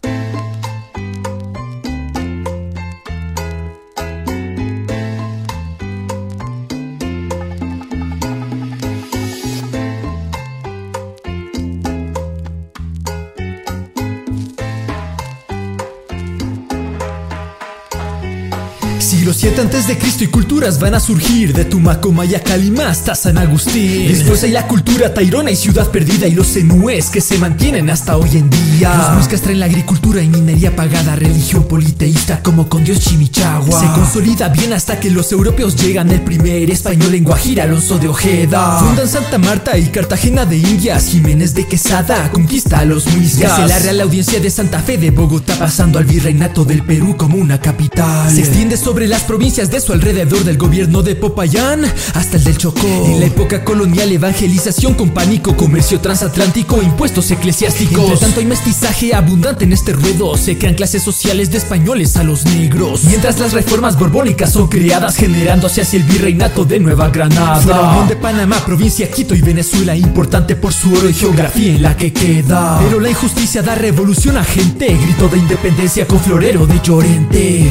Siglo 7 antes de Cristo y culturas van a surgir. De Tumaco, Maya, Calima hasta San Agustín. Después hay la cultura tairona y ciudad perdida Y los senúes que se mantienen hasta hoy en día. Los muiscas traen la agricultura y minería pagada Religión politeísta como con Dios Chimichagua. Se consolida bien hasta que los europeos llegan. El primer español en Guajira, Alonso de Ojeda. Fundan Santa Marta y Cartagena de Indias Jiménez de Quesada conquista a los muiscas. Se la Real Audiencia de Santa Fe de Bogotá Pasando al virreinato del Perú como una capital. Se extiende sobre las provincias de su alrededor del gobierno de Popayán hasta el del Chocó. En la época colonial, evangelización con pánico, comercio transatlántico, impuestos eclesiásticos. Entre tanto, hay mestizaje abundante en este ruedo. Se crean clases sociales de españoles a los negros. Mientras las reformas borbónicas son creadas, generándose hacia el virreinato de Nueva Granada. Fue la unión de Panamá, provincia Quito y Venezuela, importante por su oro y geografía en la que queda. Pero la injusticia da revolución a gente. Grito de independencia con florero de Llorente.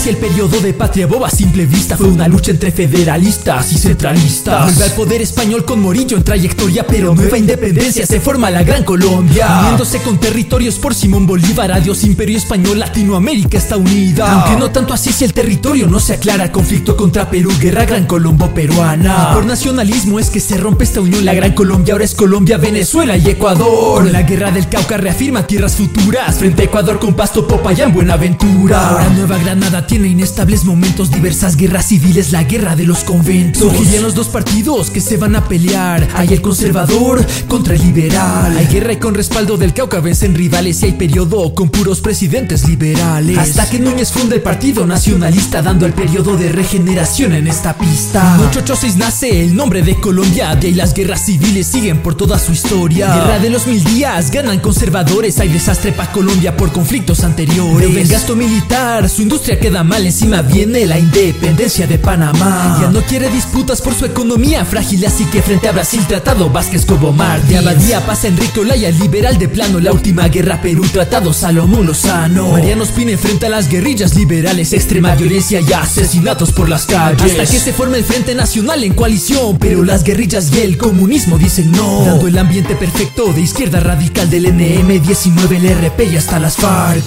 Inicia el periodo de patria boba a simple vista. Fue una lucha entre federalistas y centralistas. Vuelve al poder español con Morillo en trayectoria Pero nueva independencia se forma la Gran Colombia. Uniéndose con territorios por Simón Bolívar Adiós imperio español, Latinoamérica está unida. Aunque no tanto así si el territorio no se aclara Conflicto contra Perú, guerra Gran Colombo peruana. Por nacionalismo es que se rompe esta unión La Gran Colombia ahora es Colombia, Venezuela y Ecuador. Con la guerra del Cauca reafirma tierras futuras Frente a Ecuador con Pasto, Popayán, Buenaventura. Ahora Nueva Granada tiene inestables momentos, diversas guerras civiles, la guerra de los conventos. Surgirían los dos partidos que se van a pelear. Hay el conservador contra el liberal. Hay guerra y con respaldo del Cauca vencen rivales y hay periodo con puros presidentes liberales. Hasta que Núñez funda el Partido Nacionalista, dando el periodo de regeneración en esta pista. En 886 nace el nombre de Colombia, de ahí las guerras civiles siguen por toda su historia. Guerra de los mil días, ganan conservadores, hay desastre para Colombia por conflictos anteriores. Del gasto militar, su industria queda mal, encima viene la independencia de Panamá. Ya no quiere disputas por su economía frágil, así que frente a Brasil tratado Vázquez Cobomar. De Abadía pasa Enrique Olaya, liberal de plano, la última guerra Perú tratado Salomón Lozano. Mariano Spina enfrenta a las guerrillas liberales, extrema violencia y asesinatos por las calles. Hasta que se forma el Frente Nacional en coalición, pero las guerrillas y el comunismo dicen no. Dando el ambiente perfecto de izquierda radical del NM19, el RP y hasta las FARC.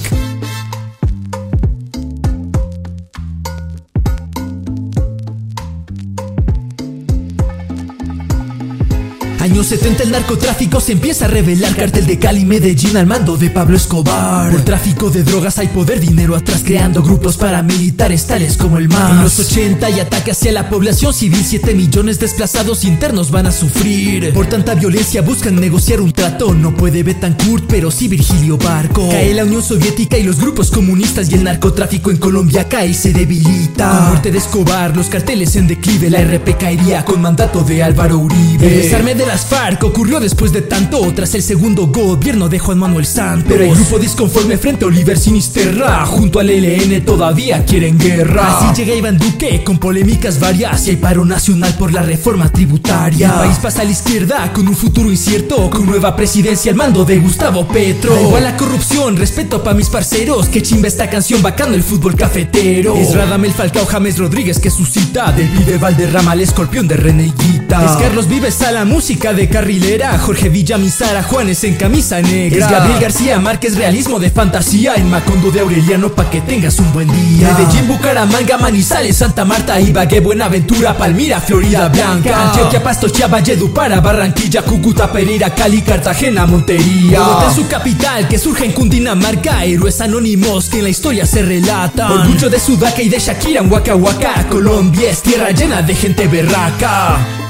Años 70 el narcotráfico se empieza a revelar. Cartel de Cali, Medellín al mando de Pablo Escobar. Por tráfico de drogas hay poder, dinero atrás Creando grupos paramilitares tales como el MAS. En los 80 hay ataque hacia la población civil. 7 millones desplazados internos van a sufrir. Por tanta violencia buscan negociar un trato. No puede Betancourt pero sí Virgilio Barco. Cae la Unión Soviética y los grupos comunistas Y el narcotráfico en Colombia cae y se debilita. Con muerte de Escobar, los carteles en declive. La RP caería con mandato de Álvaro Uribe. El de las FARC ocurrió después de tanto Tras el segundo gobierno de Juan Manuel Santos. Pero el grupo disconforme frente a Oliver Sinisterra Junto al ELN todavía quieren guerra. Así llega Iván Duque con polémicas varias Y hay paro nacional por la reforma tributaria. El país pasa a la izquierda con un futuro incierto Con nueva presidencia al mando de Gustavo Petro. Da igual la corrupción, respeto pa' mis parceros Que chimba esta canción bacano el fútbol cafetero. Es Radamel Falcao, James Rodríguez que suscita Del pibe Valderrama al escorpión de Reneguita. Es Carlos Vives a la música música de carrilera. Jorge Villamizara, Juanes en camisa negra. Es Gabriel García Márquez, realismo de fantasía. En Macondo de Aureliano pa' que tengas un buen día. Medellín, Bucaramanga, Manizales, Santa Marta, Ibagué, Buenaventura, Palmira, Florida Blanca. Antioquia, Pasto, Valledupara, Barranquilla, Cúcuta, Pereira, Cali, Cartagena, Montería. Bogotá es su capital que surge en Cundinamarca. Héroes anónimos que en la historia se relatan. Orgullo de Sudaca y de Shakira en Waka Waka Colombia es tierra llena de gente berraca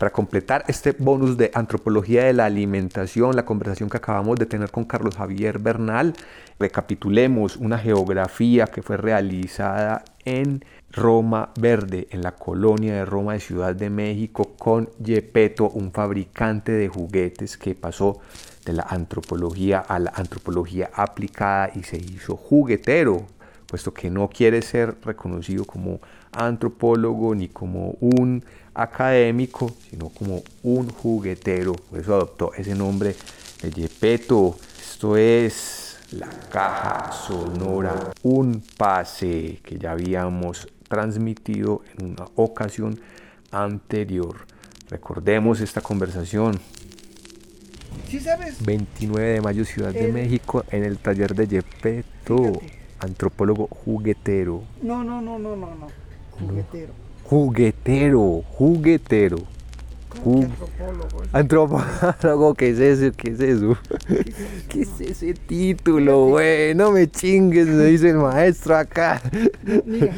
para completar este bonus de antropología de la alimentación, la conversación que acabamos de tener con Carlos Javier Bernal, recapitulemos una geografía que fue realizada en Roma Verde, en la colonia de Roma de Ciudad de México, con Gepetto, un fabricante de juguetes que pasó de la antropología a la antropología aplicada y se hizo juguetero, puesto que no quiere ser reconocido como antropólogo ni como un académico, sino como un juguetero. Por eso adoptó ese nombre de Gepetto. Esto es la caja sonora, un pase que ya habíamos transmitido en una ocasión anterior. Recordemos esta conversación. ¿Sí sabes? 29 de mayo, Ciudad de México, en el taller de Gepetto, antropólogo juguetero. No, no, no, no, no, no. Juguetero. Juguetero, juguetero. Ju- Antropólogo. Antropólogo, ¿qué es eso? ¿Qué es eso? ¿Qué es ese título, güey? No me chingues, me dice el maestro acá. Mira,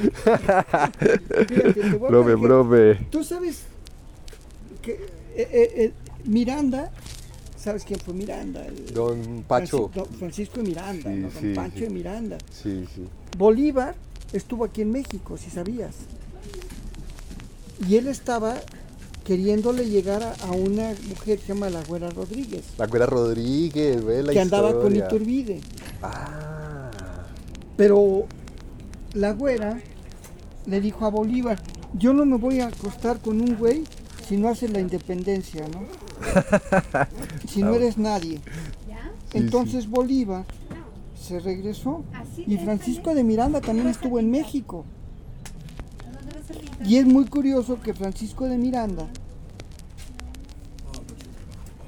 Profe, profe. Tú sabes que eh, eh, eh, Miranda, ¿sabes quién fue Miranda? El- Don Pacho. Francisco de Miranda, Sí, ¿no? Don sí, Pancho sí. de Miranda. Sí, sí. Bolívar estuvo aquí en México, si sabías. Y él estaba queriéndole llegar a, a una mujer que se llama La Güera Rodríguez, La Güera Rodríguez, ve la que andaba con. Iturbide. Ah. Pero la güera le dijo a Bolívar, yo no me voy a acostar con un güey si no haces la independencia, ¿no? si no Ah. eres nadie. Entonces Bolívar se regresó. Y Francisco de Miranda también estuvo en México. Y es muy curioso que Francisco de Miranda,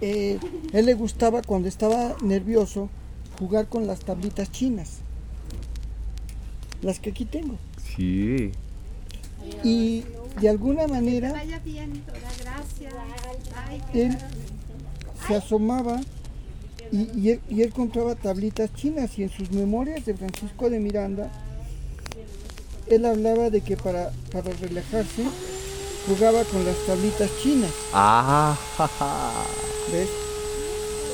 eh, él le gustaba cuando estaba nervioso jugar con las tablitas chinas, las que aquí tengo. Sí. Y de alguna manera él se asomaba y, y él, y él encontraba tablitas chinas y en sus memorias de Francisco de Miranda él hablaba de que para, para relajarse jugaba con las tablitas chinas, Ah, ¿ves?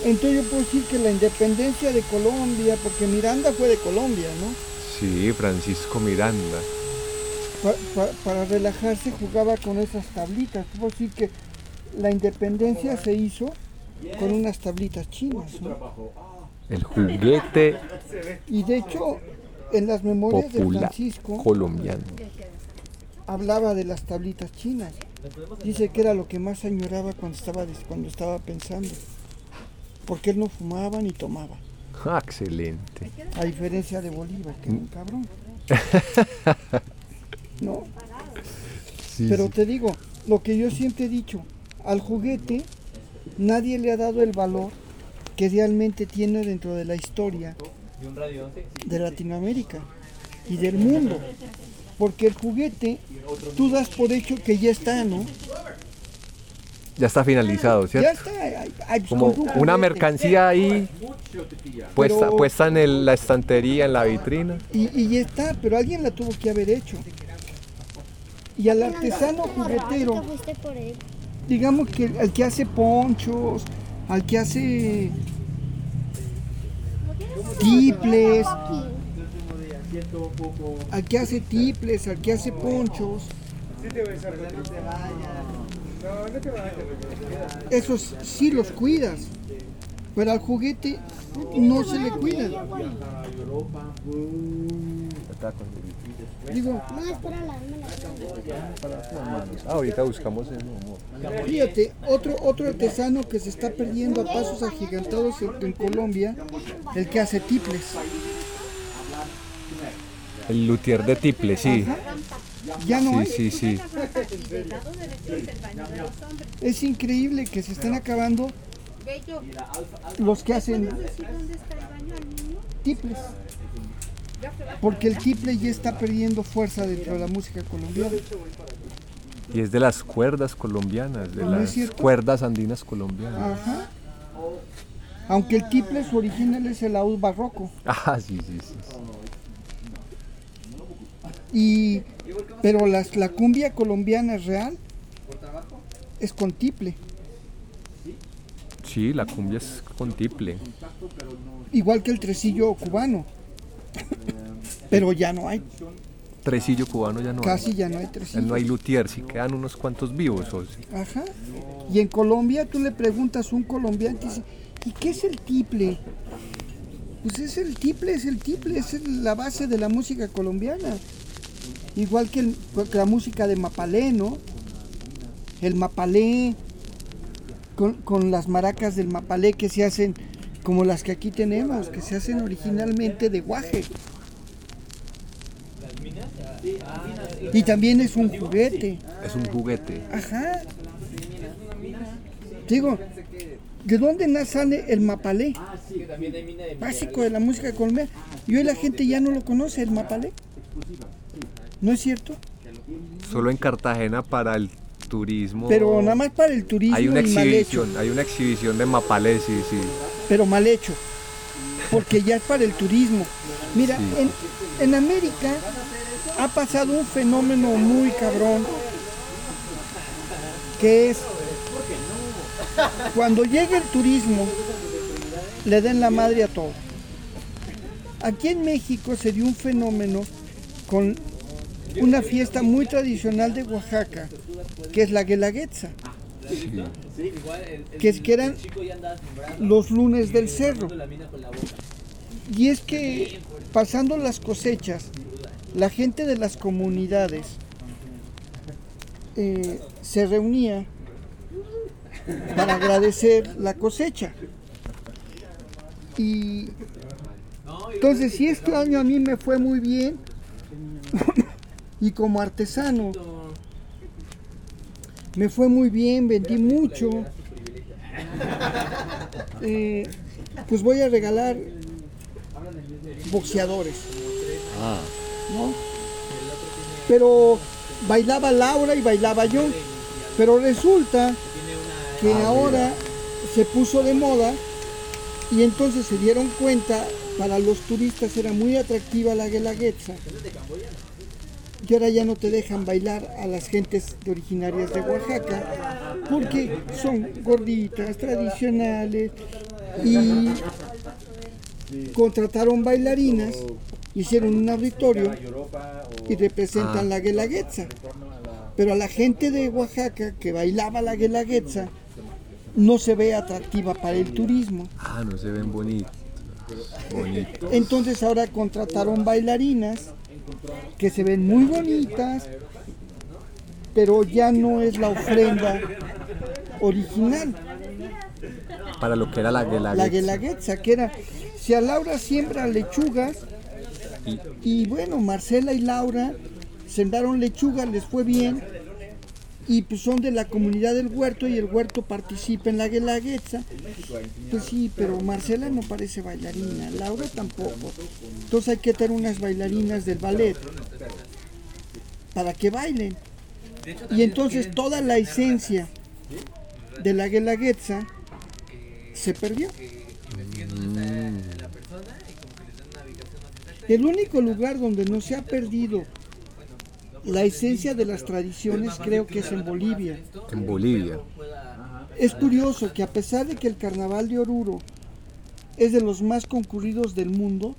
Entonces yo puedo decir que la independencia de Colombia, porque Miranda fue de Colombia, ¿no? sí, Francisco Miranda. Pa- pa- para relajarse jugaba con esas tablitas. Puedo decir que la independencia se hizo con unas tablitas chinas, ¿no? El juguete Y de hecho, en las memorias de Francisco colombiano. hablaba de las tablitas chinas. Dice que era lo que más añoraba cuando estaba, cuando estaba pensando. Porque él no fumaba ni tomaba. Ah, excelente. A diferencia de Bolívar, que era un cabrón. No. Sí, Pero sí. te digo, lo que yo siempre he dicho, al juguete nadie le ha dado el valor que realmente tiene dentro de la historia de Latinoamérica y del mundo. Porque el juguete, tú das por hecho que ya está, ¿no? Ya está finalizado, Ya ¿cierto? está. ay, pues, Como una mercancía ahí puesta, Pero- puesta en el- la estantería, en la vitrina. Y, y ya está, pero alguien la tuvo que haber hecho. Y al artesano juguetero, digamos que al que hace ponchos, al que hace tiples, al que hace tiples, al que hace ponchos, esos sí los cuidas. Pero al juguete no se le cuida. Digo, Ah, ahorita buscamos el Fíjate, otro, otro artesano que se está perdiendo a pasos agigantados en, Colombia, el que hace tiples. El luthier de Tiple, sí. Ya no hay. Sí, sí, sí. Es increíble que se están acabando los que hacen tiples. Porque el tiple ya está perdiendo fuerza dentro de la música colombiana. Y es de las cuerdas colombianas, de ¿No es las cuerdas andinas colombianas. Ajá. Aunque el tiple su original es el laúd barroco. Ah, sí, sí, sí. Y, pero las- la cumbia colombiana real es con tiple. Sí, la cumbia es con tiple. Igual que el tresillo cubano. Pero ya no hay. Tresillo cubano ya no Casi hay. ya no hay Ya tresillo. no hay luthier, si quedan unos cuantos vivos. o sí. Ajá. Y en Colombia tú le preguntas a un colombiano y dice, ¿y qué es el tiple? Pues es el tiple, es el tiple, es la base de la música colombiana. Igual que, el- que la música de Mapalé, ¿no? El Mapalé, con, con las maracas del Mapalé que se hacen como las que aquí tenemos, que se hacen originalmente de guaje. Y también es un juguete. Es un juguete. Ajá. Digo, ¿de dónde sale el mapalé? Básico de la música colombiana. Y hoy la gente ya no lo conoce, el mapalé. ¿No es cierto? Solo en Cartagena para el turismo. Pero nada más para el turismo Hay una exhibición, hay una exhibición de Mapalé, sí, sí. Pero mal hecho. Porque ya es para el turismo. Mira, Sí. en, en América ha pasado un fenómeno muy cabrón. Que es cuando llega el turismo, le den la madre a todo. Aquí en México se dio un fenómeno con una fiesta muy tradicional de Oaxaca, que es la Guelaguetza, que, es, que eran los lunes del cerro. Y es que pasando las cosechas, la gente de las comunidades eh, se reunía para agradecer la cosecha. Y entonces, si este año a mí me fue muy bien, y como artesano, me fue muy bien, vendí mucho, eh, pues voy a regalar boxeadores. ¿No? Pero bailaba Laura y bailaba yo. Pero resulta que ahora se puso de moda y entonces se dieron cuenta, para los turistas era muy atractiva la guelaguetza. Y ahora ya no te dejan bailar a las gentes de originarias de Oaxaca porque son gorditas, tradicionales y contrataron bailarinas, hicieron un auditorio y representan Ah. la guelaguetza. Pero a la gente de Oaxaca que bailaba la guelaguetza no se ve atractiva para el turismo. Ah, no se ven bonitos. Bonitos. Entonces ahora contrataron bailarinas que se ven muy bonitas, pero ya no es la ofrenda original. Para lo que era la guelaguetza. La guelaguetza, que era, si a Laura siembra lechugas, y bueno, Marcela y Laura sembraron lechugas, les fue bien, y pues son de la comunidad del huerto y el huerto participa en la guelaguetza. Pues sí, pero Marcela no parece bailarina, Laura tampoco. Entonces hay que tener unas bailarinas del ballet para que bailen. Y entonces toda la esencia de la guelaguetza se perdió. El único lugar donde no se ha perdido la esencia de las tradiciones creo que es en Bolivia. En Bolivia. Es curioso que a pesar de que el carnaval de Oruro es de los más concurridos del mundo,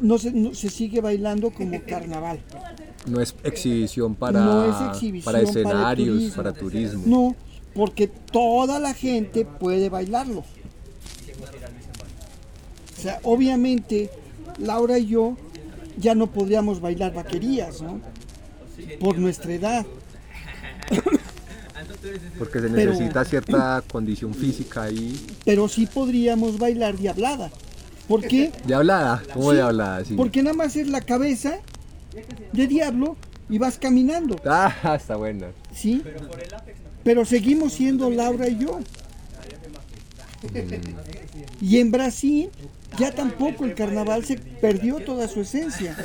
no se, no- se sigue bailando como carnaval. No es exhibición para, No es exhibición para para escenarios, turismo. para turismo. No, porque toda la gente puede bailarlo. O sea, obviamente Laura y yo ya no podríamos bailar vaquerías, ¿no? Por nuestra edad. Porque se Pero- necesita cierta condición física ahí. Pero sí podríamos bailar diablada. ¿Por qué? De hablada, ¿cómo Sí, hablada? Sí. Porque nada más es la cabeza de diablo y vas caminando, Ah, está buena. ¿sí? Pero seguimos siendo Laura y yo. Y en Brasil ya tampoco el carnaval se perdió toda su esencia.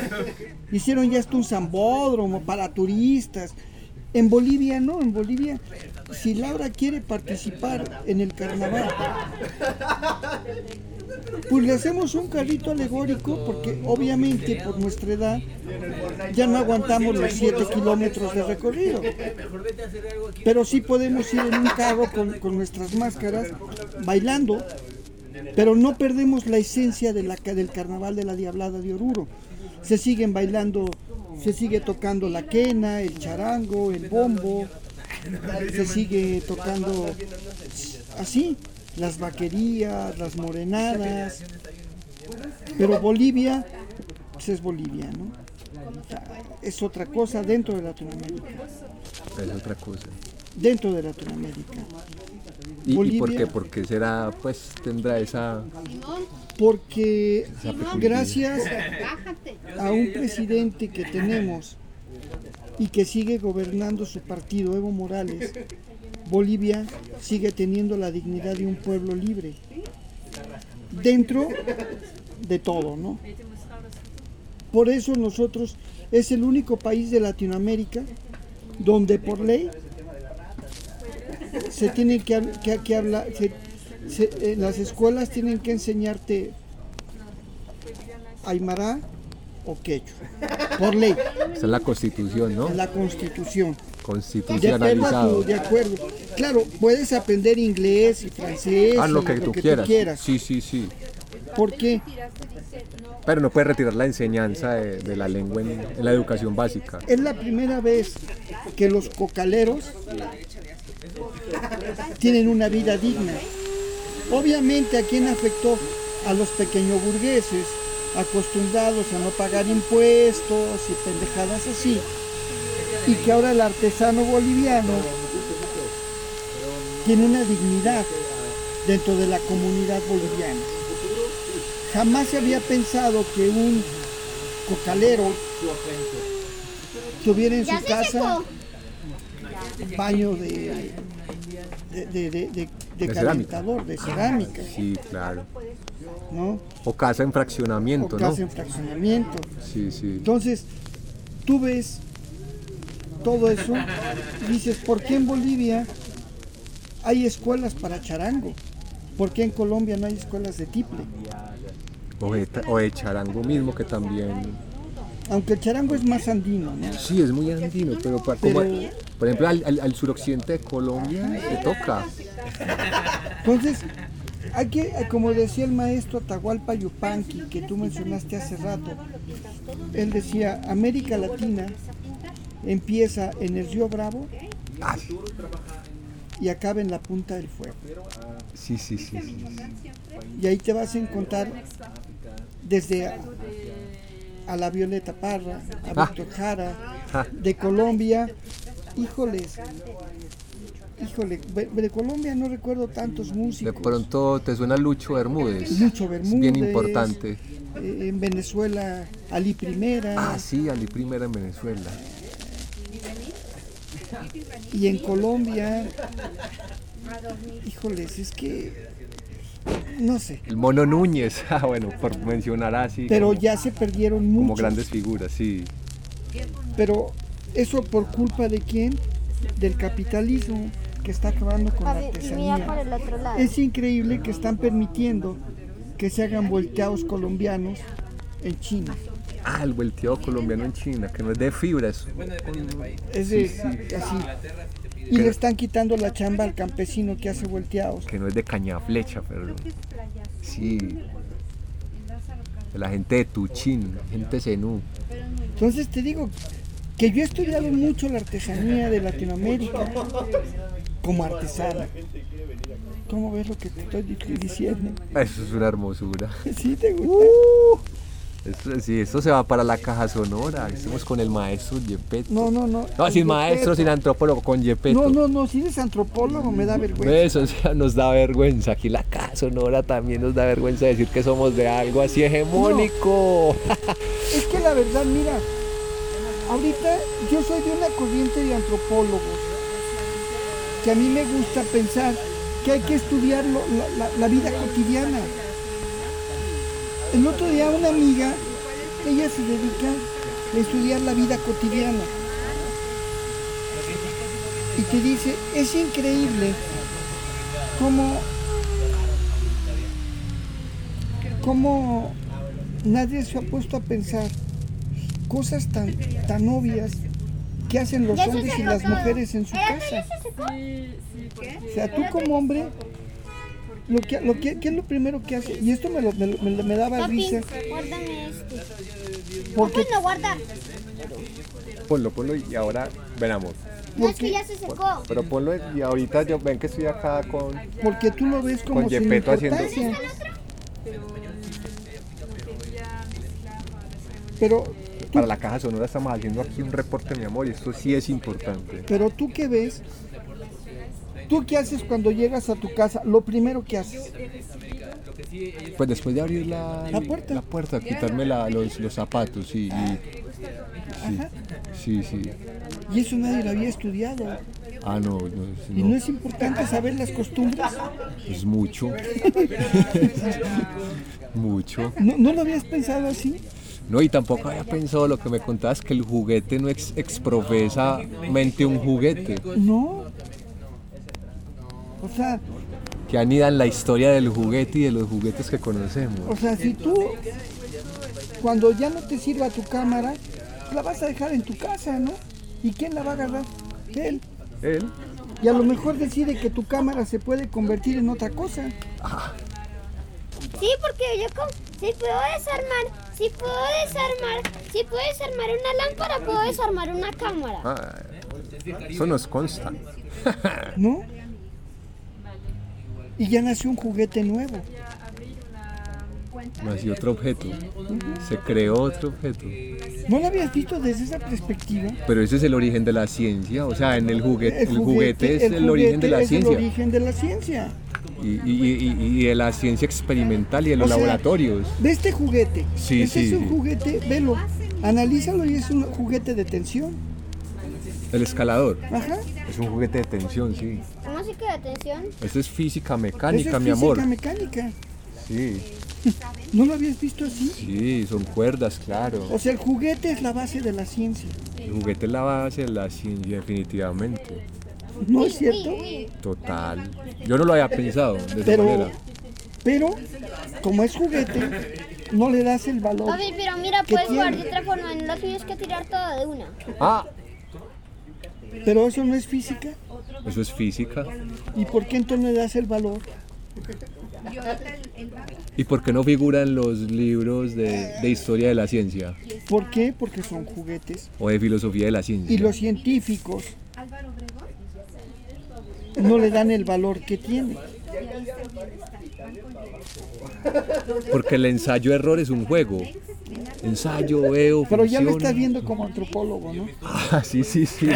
Hicieron ya esto un zambódromo para turistas. En Bolivia no, en Bolivia si Laura quiere participar en el carnaval, pues le hacemos un carrito alegórico porque obviamente por nuestra edad ya no aguantamos los 7 kilómetros de recorrido. Pero sí podemos ir en un carro con nuestras máscaras bailando, pero no perdemos la esencia de la, ca- del carnaval de la Diablada de Oruro. Se siguen bailando, se sigue tocando la quena, el charango, el bombo, se sigue tocando así, las vaquerías, las morenadas. Pero Bolivia, pues es Bolivia, ¿no? Es otra cosa dentro de Latinoamérica. Es otra cosa. Dentro de Latinoamérica. ¿Y, y por qué? Porque será, pues tendrá esa. Porque Esa gracias a un presidente que tenemos y que sigue gobernando su partido, Evo Morales, Bolivia sigue teniendo la dignidad de un pueblo libre. Dentro de todo, ¿no? Por eso nosotros es el único país de Latinoamérica donde por ley se tiene que, que, que hablar, se- se- eh, las escuelas tienen que enseñarte aymara o quechua, por ley, Esa es la constitución, ¿no? la constitución. De acuerdo, a Constitucionalizado. tu- de acuerdo. Claro, puedes aprender inglés y francés, Ah, lo y que tú quieras. Sí, sí, sí. ¿Por qué? Pero no puedes retirar la enseñanza de, de la lengua en, en la educación básica. Es la primera vez que los cocaleros tienen una vida digna. Obviamente a quién afectó a los pequeños burgueses, acostumbrados a no pagar impuestos y pendejadas así, y que ahora el artesano boliviano tiene una dignidad dentro de la comunidad boliviana. Jamás se había pensado que un cocalero tuviera en su casa baño de, de, de, de- De cerámica. calentador, de cerámica, Sí, claro. ¿no? O casa en fraccionamiento, O ¿no? casa en fraccionamiento. Sí, sí. Entonces, tú ves todo eso y dices, ¿por qué en Bolivia hay escuelas para charango? ¿Por qué en Colombia no hay escuelas de tiple? O de, o de charango mismo, que también. Aunque el charango es más andino, ¿no? Sí, es muy andino, pero, pa- como- por ejemplo, al, al- al suroccidente de Colombia se toca. Entonces, hay que, como decía el maestro Atahualpa Yupanqui, que tú mencionaste hace rato, él decía, América Latina empieza en el Río Bravo y acaba en la Punta del Fuego. Sí, sí, sí. sí. Y ahí te vas a encontrar desde a, la Violeta Parra, a Ah. Víctor Jara, Ah. de Colombia, híjoles, híjole, de, de Colombia no recuerdo tantos De músicos. pronto te suena Lucho Bermúdez. Lucho Es Bermúdez. bien importante. eh, en Venezuela, Ali Primera. Ah, sí, Ali Primera en Venezuela. Y en Colombia, híjoles, es que, no sé, El Mono Núñez, ah, bueno, por mencionar así. pero como, ya se perdieron como muchos. grandes figuras, sí. Pero eso por culpa de quién? Del capitalismo que está acabando con la por artesanía. el otro lado. Es increíble que están permitiendo que se hagan volteados colombianos en China. Ah, el volteado colombiano en China, que no es de fibras. Es de, Sí, sí. así. Y le están quitando la chamba al campesino que hace volteados. Que no es de caña flecha, pero. Sí. De la gente de Tuchín, gente zenú. Entonces te digo que yo he estudiado mucho la artesanía de Latinoamérica, como artesana. ¿Cómo ves lo que te estoy di- diciendo? Eso es una hermosura. ¿Sí te gusta? Uh, esto, sí, esto se va para la caja sonora. Estamos con el maestro Yepeto. No, no, no. No, sin maestro, sin antropólogo, con Yepeto. No, no, no, si eres antropólogo me da vergüenza. ¿Ves? O sea, nos da vergüenza. Aquí la caja sonora también nos da vergüenza decir que somos de algo así hegemónico. Es que la verdad, mira, ahorita yo soy de una corriente de antropólogos que a mí me gusta pensar que hay que estudiar lo- la, la- la vida cotidiana. El otro día una amiga, ella se dedica a estudiar la vida cotidiana. Y te dice, es increíble cómo, cómo nadie se ha puesto a pensar cosas tan, tan obvias que hacen los hombres y las mujeres en su ¿Era casa. O sea, tú como hombre, lo que, lo que, ¿qué es lo primero que hace? Y esto me, lo- me, lo- me, me daba Papi, risa. guárdame este. Porque- guardar. Ponlo, ponlo y ahora veramos. No, es que ya se secó. Pero ponlo y ahorita yo ven que estoy acá con. Porque tú lo ves como Con sin Yepeto haciendo-. Pero, Para la caja sonora estamos haciendo aquí un reporte, mi amor, y esto sí es importante. pero tú qué ves, tú qué haces cuando llegas a tu casa, lo primero que haces. Pues después de abrir la, La puerta. la puerta, quitarme la- los, los zapatos y, y- sí, sí, sí. Y eso nadie lo había estudiado. Ah, no, no, Y no, no es importante saber las costumbres. es mucho. mucho. ¿No, no lo habías pensado así? No, y tampoco había pensado lo que me contabas, que el juguete no es exprofesamente un juguete, No. O sea, que anidan la historia del juguete y de los juguetes que conocemos. o sea, si tú cuando ya no te sirva tu cámara, la vas a dejar en tu casa, ¿no? ¿Y quién la va a agarrar? Él. Él. Y a lo mejor decide que tu cámara se puede convertir en otra cosa. Sí, porque yo con... Si puedo desarmar, si puedo desarmar, si puedo desarmar una lámpara, puedo desarmar una cámara. Ah, eso nos consta. ¿No? Y ya nació un juguete nuevo. Nació otro objeto. Se creó otro objeto. ¿No lo habías visto desde esa perspectiva? Pero ese es el origen de la ciencia. O sea, en el juguete, el, El juguete, es el, origen de juguete la es ciencia. el origen de la ciencia. Y, y- y- y de la ciencia experimental y de los O sea, laboratorios. De este juguete. Sí, este sí, es un sí. juguete, velo, analízalo y es un juguete de tensión. El escalador. Ajá. Es un juguete de tensión, sí. ¿Cómo se queda atención? Esto es física Esa mecánica, es mi amor. física mecánica. Sí, ¿No lo habías visto así? sí, son cuerdas, claro. O sea, el juguete es la base de la ciencia. El juguete es la base de la ciencia, definitivamente. ¿No es cierto? Total. Yo no lo había pensado de esa Pero, manera. pero, como es juguete, no le das el valor. Papi, pero mira, ¿Qué puedes jugar tiene? de otra forma, no tienes que tirar todo de una. Ah, Pero eso no es física. eso es física. ¿Y por qué entonces le das el valor? ¿Y por qué no figura en los libros de, de historia de la ciencia ¿Por qué? Porque son juguetes. o de filosofía de la ciencia? Y los científicos no le dan el valor que tiene. Porque el ensayo-error es un juego. Ensayo, veo, Pero ya lo estás viendo como antropólogo, ¿no? Ah, sí, sí, sí.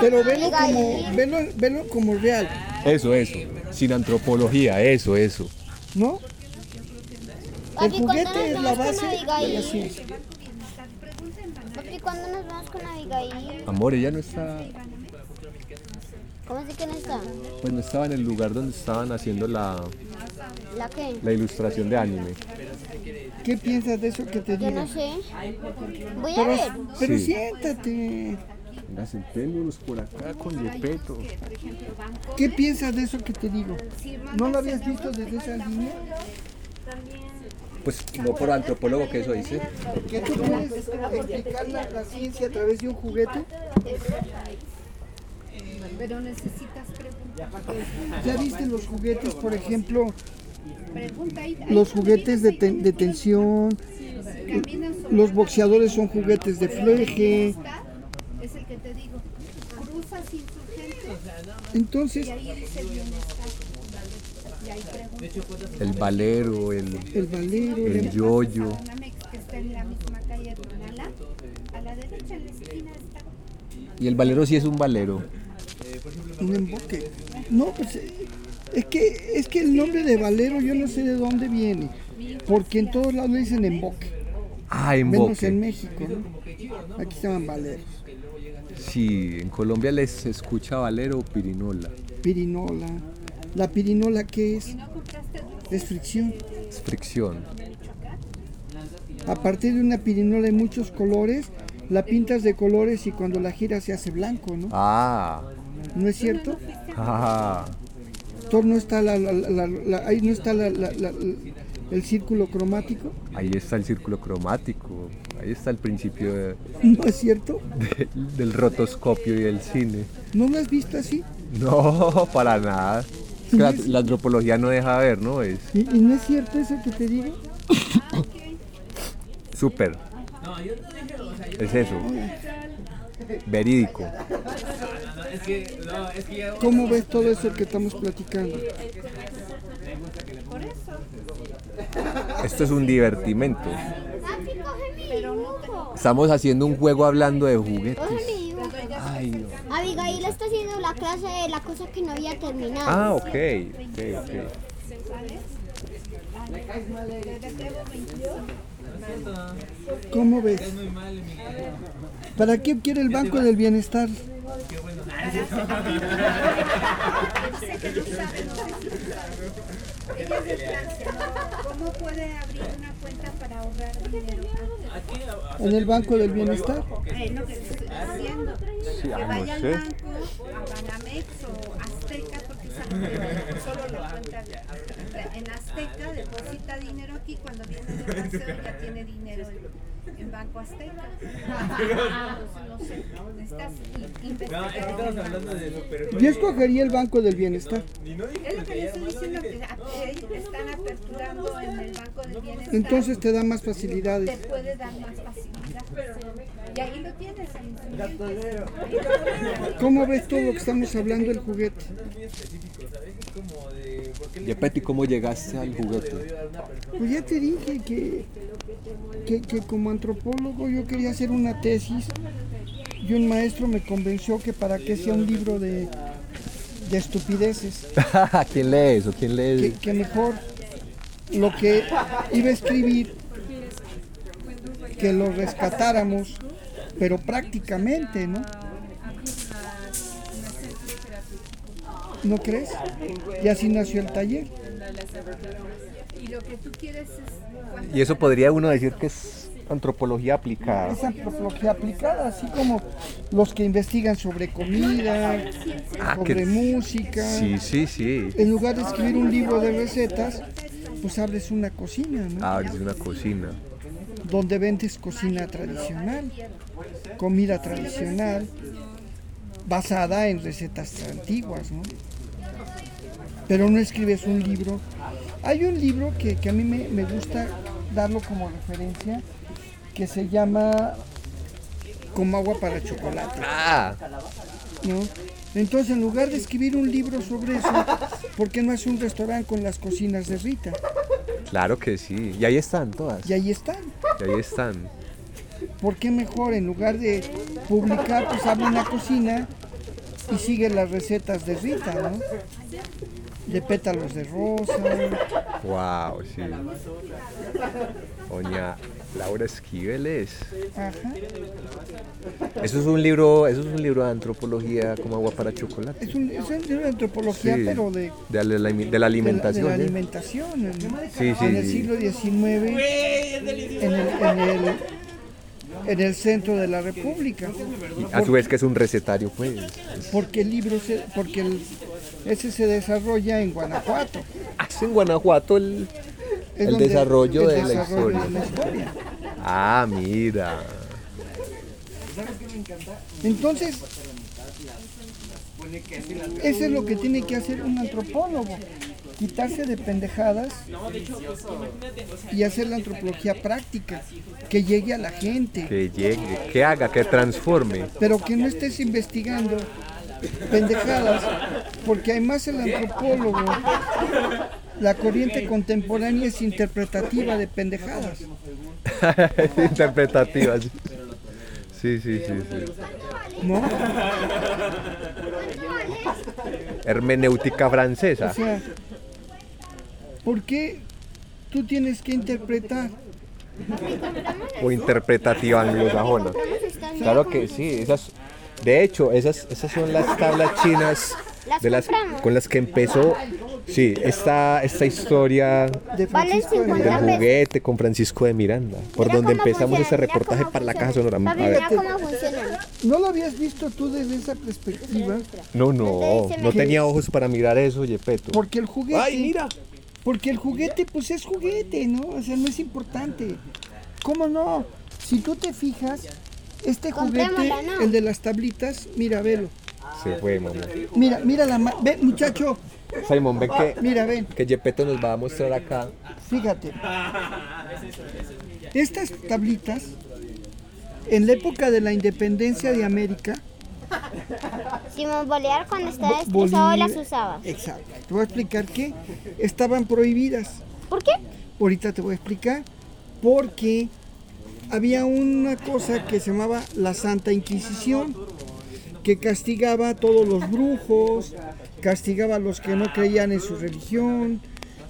Pero velo como, velo, velo como real, Eso, eso. Sin antropología, eso, eso. ¿no? El Papi, ¿cuándo nos juguete es la vamos base con de la Abigail? ciencia. Papi, ¿cuándo nos vamos con Abigail? Amor, ella no está, ¿Cómo así que no está? pues no estaba en el lugar donde estaban haciendo la, ¿La qué? la ilustración de anime. ¿Qué piensas de eso que te Yo digo? no sé. Voy a Pero, ver. pero Sí. siéntate. Venga, sentémonos por acá con Yepeto. ¿Qué piensas de eso que te digo? ¿No lo habías visto desde esa línea? Pues no por antropólogo que eso dice. ¿Que tú puedes explicar la, la ciencia a través de un juguete? Pero necesitas preguntar. ¿Ya viste los juguetes, por ejemplo, Pregunta ahí. los juguetes de, ten- de tensión? Los boxeadores son juguetes de fleje. Es el que te digo. Cruzas insurgentes. Entonces. El valero, el, el valero, el yoyo. Y el valero sí es un valero. Un emboque. No, pues es que, es que el nombre de valero yo no sé de dónde viene. Porque en todos lados le dicen emboque. Ah, Menos emboque. en México, ¿no? Aquí se llaman valeros. Sí, en Colombia les escucha valero o pirinola. Pirinola. ¿La pirinola qué es? Es fricción. Es fricción. A partir de una pirinola de muchos colores, la pintas de colores y cuando la giras se hace blanco, ¿no? Ah. ¿No es cierto? Ah. No está la, la- la- la- ahí no está el círculo cromático, Ahí está el círculo cromático. Ahí está el principio de- ¿no es cierto? de- del rotoscopio y el cine. ¿No lo has visto así? No, para nada. Es que la, la antropología no deja ver, ¿no? Es ¿Y, y no es cierto eso que te digo? súper. Es eso. Verídico. ¿Cómo ves todo eso que estamos platicando? Esto es un divertimento. Estamos haciendo un juego hablando de juguetes. Ay, no. Abigail está haciendo la clase de la cosa que no había terminado. Ah, ok. ok, ok. ¿Cómo ves? ¿Para qué quiere el Banco del Bienestar? Ella es de Francia, ¿no? ¿Cómo puede abrir una cuenta para ahorrar dinero? ¿En el Banco del Bienestar? Eh, no, que estoy diciendo. Sí, que ah, vaya al banco, a Banamex o Azteca, porque sabe solo la cuenta en Azteca, deposita dinero aquí, cuando viene de paseo ya tiene dinero en, Banco Azteca. No sé, necesitas i- investigar. Yo escogería el Banco del Bienestar. Es lo que le estoy diciendo, que a- ellos están aperturando en el Banco del Bienestar. Entonces te da más facilidades. te puede dar más facilidad. Y ahí lo tienes. ¿Cómo ves todo lo que estamos hablando del juguete? Y Peti, ¿cómo llegaste al juguete? Pues ya te dije que, que, que como antropólogo yo quería hacer una tesis y un maestro me convenció que para que sea un libro de, de estupideces, ¿Quién lee eso? ¿Quién lee que, que mejor lo que iba a escribir, que lo rescatáramos, pero prácticamente, ¿no? ¿No crees? Y así nació el taller. Y lo que tú quieres es... Y eso podría uno decir que es antropología aplicada. Es antropología aplicada, así como los que investigan sobre comida, Ah, sobre que- música. Sí, sí, sí. En lugar de escribir un libro de recetas, pues abres una cocina, ¿no? Abres una cocina. Donde vendes cocina tradicional, comida tradicional, basada en recetas antiguas, ¿no? Pero no escribes un libro. Hay un libro que, que a mí me, me gusta darlo como referencia, que se llama Como agua para chocolate. Ah. ¿no? Entonces, en lugar de escribir un libro sobre eso, ¿por qué no hace un restaurante con las cocinas de Rita? Claro que sí. Y ahí están todas. Y ahí están. Y ahí están. ¿Por qué mejor en lugar de publicar, pues abre una cocina y sigue las recetas de Rita, ¿no? De pétalos de rosa. Wow, sí. Doña Laura Esquivel es. Ajá. Eso es un libro, eso es un libro de antropología como agua para chocolate. Es un, es un libro de antropología, Sí, pero de, de la, de la alimentación. de la, ¿eh? alimentación. En, Sí, sí, en el siglo XIX, en el, en el, en el centro de la República. Y a su vez que es un recetario, pues. Porque el libro, se, porque el, ese se desarrolla en Guanajuato. Es en Guanajuato el, el desarrollo, el de, la desarrollo historia. de la historia. Ah, mira. Entonces, eso es lo que tiene que hacer un antropólogo, quitarse de pendejadas y hacer la antropología práctica, que llegue a la gente, Que llegue, que haga, que transforme. pero que no estés investigando pendejadas Porque además el antropólogo, la corriente contemporánea es interpretativa de pendejadas. Interpretativas. Sí, sí, sí, sí. ¿No? Hermenéutica francesa. O sea, ¿por qué tú tienes que interpretar? o interpretativa anglosajona. Claro que sí, esas, de hecho, esas, esas son las tablas chinas de las, con las que empezó, sí, esta, esta historia Valen 50 del juguete con Francisco de Miranda, por Mira donde empezamos funciona, este reportaje para la. Caja Sonora. Papi, A ver. ¿No lo habías visto tú desde esa perspectiva? no, no, no tenía ojos para mirar eso, Yepeto. Porque el juguete. Ay, mira. Porque el juguete, pues es juguete, ¿no? O sea, no es importante. ¿Cómo no? Si tú te fijas, este juguete, el de las tablitas, mira, velo. Se fue, mamá. Mira, mira la ma- Ve, muchacho, Simon, ven que, mira, ven. que Yepeto nos va a mostrar acá. Fíjate. Estas tablitas, en la época de la independencia de América, Simón Bolívar cuando estaba estresado las usaba. Exacto. Te voy a explicar que estaban prohibidas. ¿Por qué? Ahorita te voy a explicar. Porque había una cosa que se llamaba la Santa Inquisición, que castigaba a todos los brujos, castigaba a los que no creían en su religión,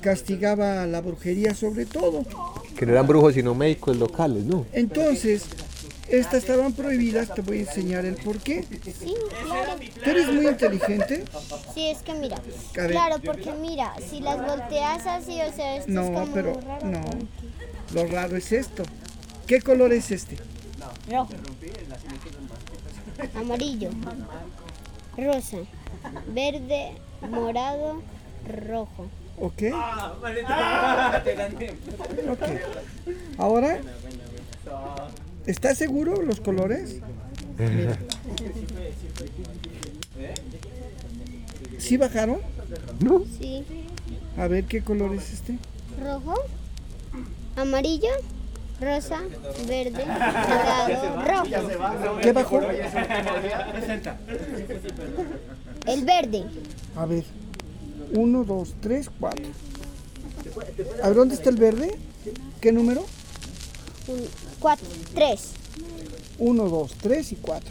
castigaba a la brujería sobre todo. Que no eran brujos sino médicos locales, ¿no? Entonces, estas estaban prohibidas, te voy a enseñar el por qué. Sí, claro. Tú eres muy inteligente. Sí, es que mira. Claro, porque mira, si las volteas así, o sea, esto es No, como pero raro. no. Lo raro es esto. ¿Qué color es este? Rojo. Amarillo. Rosa. Verde. Morado. Rojo. ¿Ok? Ok. Ahora, ¿estás seguro los colores? ¿Sí bajaron? No. Sí. A ver qué color es este. Rojo. Amarillo. Rosa. Verde. Morado. Rojo. ¿Qué bajó? El verde. A ver. Uno, dos, tres, cuatro. A ver, ¿dónde está el verde? ¿Qué número? Un- Cuatro. Tres. Uno, dos, tres y cuatro.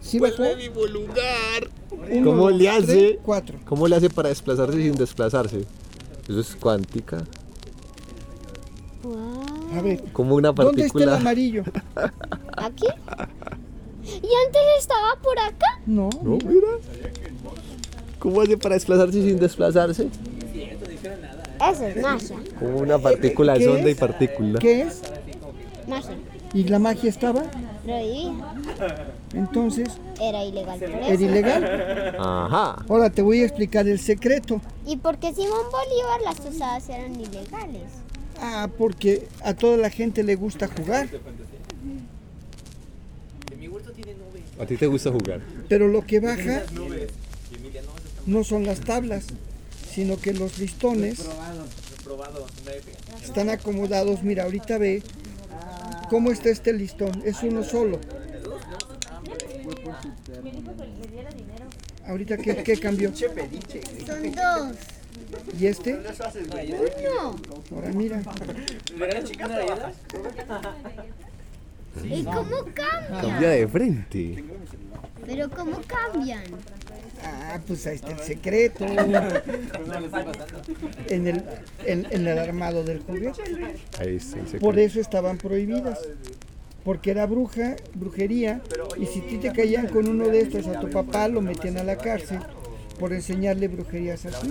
¿Sí bajó? lugar. Uno, ¿Cómo dos, le tres, hace? cuatro. ¿Cómo le hace para desplazarse sin desplazarse? Eso es cuántica. A ver. Como una ¿Dónde está el partícula. amarillo? ¿Aquí? ¿Y antes estaba por acá? No. No, mira. ¿Cómo hace para desplazarse sin desplazarse? Eso es magia. Como una partícula ¿Qué es onda y partícula. ¿Qué es? Magia. ¿Y la magia estaba? Prohibida. Entonces, Era ilegal por eso. ¿era ilegal? Ajá. Ahora te voy a explicar el secreto. ¿Y por qué Simón Bolívar las usadas eran ilegales? Ah, porque a toda la gente le gusta jugar. ¿A ti te gusta jugar? Pero lo que baja no son las tablas, sino que los listones están acomodados. Mira, ahorita ve cómo está este listón. Es uno solo. Ahorita, ¿qué, qué cambió? Son dos. ¿Y este? Uno. Ahora mira. ¿Y cómo cambian? Cambia de frente. Pero ¿cómo cambian? Ah, pues ahí está el secreto. En el, en, en el armado del juguete. Ahí está el secreto. Por eso estaban prohibidas. Porque era bruja, brujería, y si ti te caían con uno de estos a tu papá, lo metían a la cárcel por enseñarle brujerías así.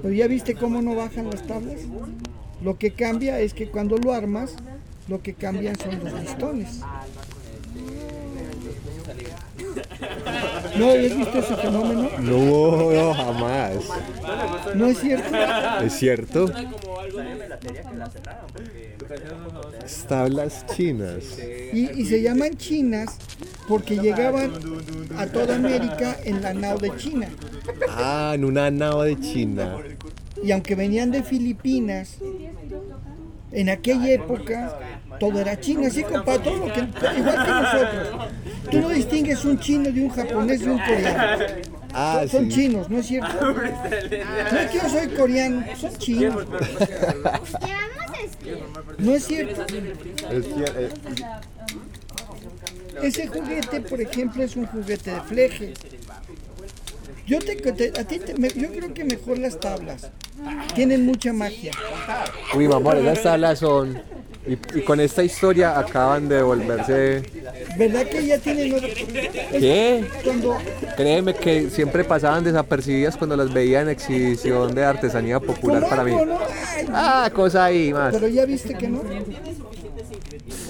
Pero ya viste cómo no bajan las tablas. Lo que cambia es que cuando lo armas, lo que cambian son los listones. ¿No habías visto ese fenómeno? No, no, jamás. ¿No es cierto? ¿Es cierto? Tablas chinas. Y, y se llaman chinas porque llegaban a toda América en la nao de China. Ah, en una nao de China. Y aunque venían de Filipinas, en aquella época todo era chino, así compa, todo lo que, igual que nosotros. Tú no distingues un chino de un japonés de un coreano. Ah, son, chinos, ¿no es cierto? No es que yo soy coreano, son chinos. No es cierto. Eh, Ese juguete, por ejemplo, es un juguete de fleje. Yo, te, te- a ti te- me- yo creo que mejor las tablas. Tienen mucha magia. Uy, mi amor, esas tablas son... Y, y con esta historia acaban de volverse... ¿Verdad que ya tienen otro- ¿Qué? Cuando Créeme que siempre pasaban desapercibidas cuando las veía en exhibición de artesanía popular para mí. Ah, cosa ahí más. Pero ya viste que no.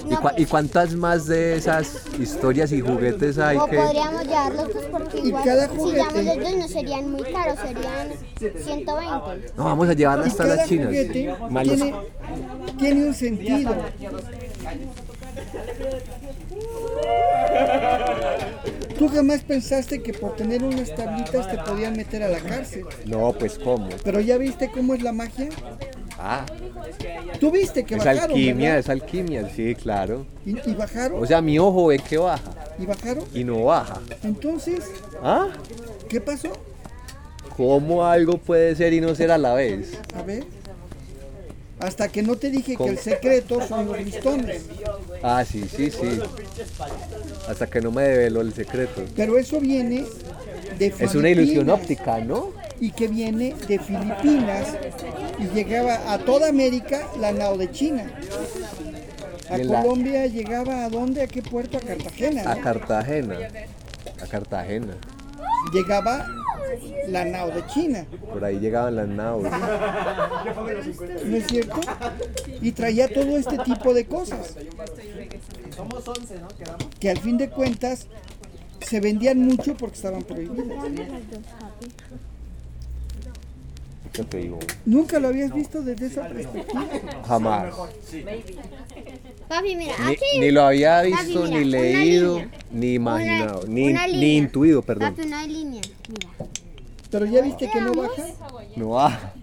¿Y, cua- y cuántas más de esas historias y juguetes hay O que... podríamos llevarlos pues porque Y igual cada si juguete- llevamos los dos no serían muy caros, serían 120. No, vamos a llevar hasta cada las chinas. tiene, tiene un sentido. Tú jamás pensaste que por tener unas tablitas te podían meter a la cárcel. No, pues ¿cómo? Pero ya viste cómo es la magia. Ah, Tú viste que es bajaron. alquimia, ¿verdad? es alquimia, sí, claro. Y, y bajaron. O sea, mi ojo ve que baja y bajaron. y no baja. Entonces, ¿Ah? ¿qué pasó? ¿Cómo algo puede ser y no ser a la vez? A ver. Hasta que no te dije ¿Cómo? que el secreto son los listones. Ah, sí, sí, sí. Hasta que no me develó el secreto. Pero eso viene de Es una ilusión óptica, ¿no? Y que viene de Filipinas y llegaba a toda América la nao de China. A la- Colombia llegaba a dónde, a qué puerto, a Cartagena. A ¿no? Cartagena. A Cartagena. Llegaba la nao de China. Por ahí llegaban las naves. ¿No es cierto? Y traía todo este tipo de cosas. Que al fin de cuentas se vendían mucho porque estaban prohibidas. ¿Qué te digo? Nunca lo habías visto desde esa perspectiva. Jamás. Papi, mira, Ni, aquí. ni lo había Papi, visto, mira, ni una leído, línea. ni imaginado, Una- ni, una ni línea. intuido, perdón. Papi, una línea. Mira. Pero ya viste que no baja. No baja.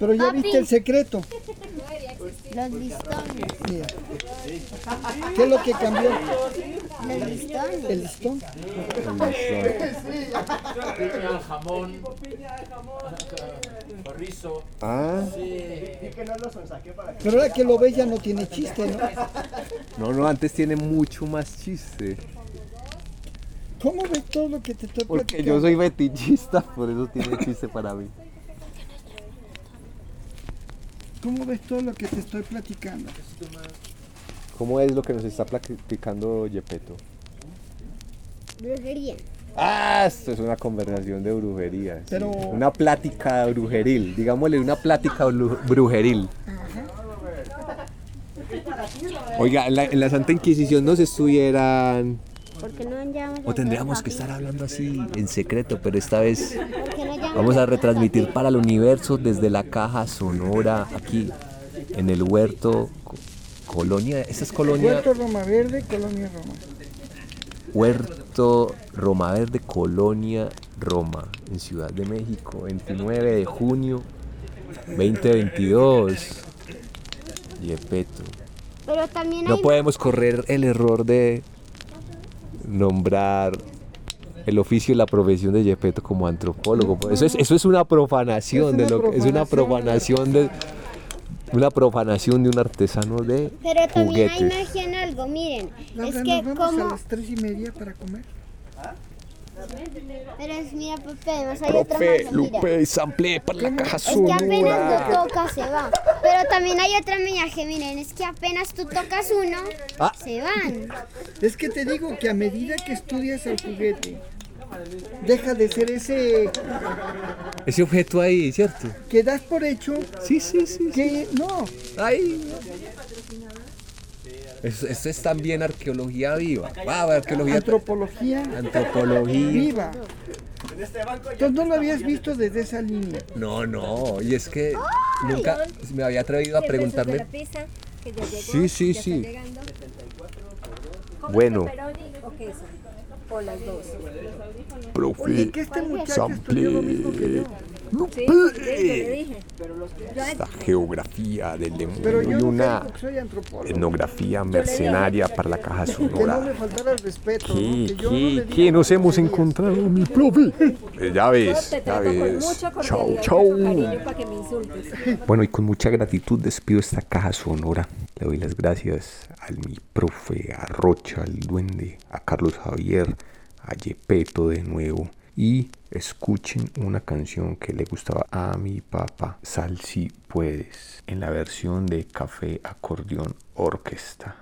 Pero ya Papi. viste el secreto. Los listones. Mira. ¿Qué es lo que cambió? Los listones. El listón. jamón, chorizo. Ah. Pero ahora que lo ves ya no tiene chiste, ¿no? No, no, antes tiene mucho más chiste. ¿Cómo ves todo lo que te estoy Porque platicando? yo soy fetichista, por eso tiene chiste para mí. ¿Cómo ves todo lo que te estoy platicando? ¿Cómo es lo que nos está platicando Yepeto? Brujería. Ah, esto es una conversación de brujería. sí. Pero- Una plática brujeril, digámosle una plática brujeril. Oiga, en la, en la Santa Inquisición no se estuvieran... ¿Por qué no O tendríamos que estar hablando así en secreto, pero esta vez ¿Por qué no llevamos vamos a retransmitir para el universo desde la caja sonora aquí en el huerto Co- Colonia. Esta es Colonia Puerto Roma Verde, Colonia Roma. Huerto Roma Verde, Colonia Roma, en Ciudad de México, 29 de junio 2022. Yepeto. Pero también No hay podemos correr el error de nombrar el oficio y la profesión de Yepeto como antropólogo. Eso es, eso es una profanación Es de lo que- es una profanación de una profanación de un artesano de Pero también hay juguetes. magia en algo, miren. Laura, es que ¿nos vamos a como... las tres y media para comer? Pero es, mira, Pepe, además hay otra Profe, magia, mira. Lupe, sample para la caja Es que apenas lo tocas se va. Pero también hay otra magia, miren, es que apenas tú tocas uno, Ah. se van. Es que te digo que a medida que estudias el juguete, deja de ser ese Ese objeto ahí, ¿cierto? que das por hecho. Sí, sí, sí. Que no. Ahí. Esto es también arqueología viva. Va, arqueología. Antropología Antropología. viva. Entonces no lo habías visto desde esa línea. No, no, y es que nunca me había atrevido a preguntarme. Sí, sí, sí. Bueno, ¿O las dos. profe, Oye, que este muchacho estudió lo mismo que sample. Sí. Esta geografía del demonio y no una etnografía mercenaria para la caja Que no sonora. ¿Qué, Que qué, nos hemos encontrado, mi profe? Ya ves, ya ves. me insultes. Bueno, y con mucha gratitud despido esta caja sonora. Le doy las gracias al mi profe, a Rocha, al duende, a Carlos Javier, a Yepeto de nuevo. Y escuchen una canción que le gustaba a mi papá, Sal si puedes, en la versión de Café Acordeón Orquesta.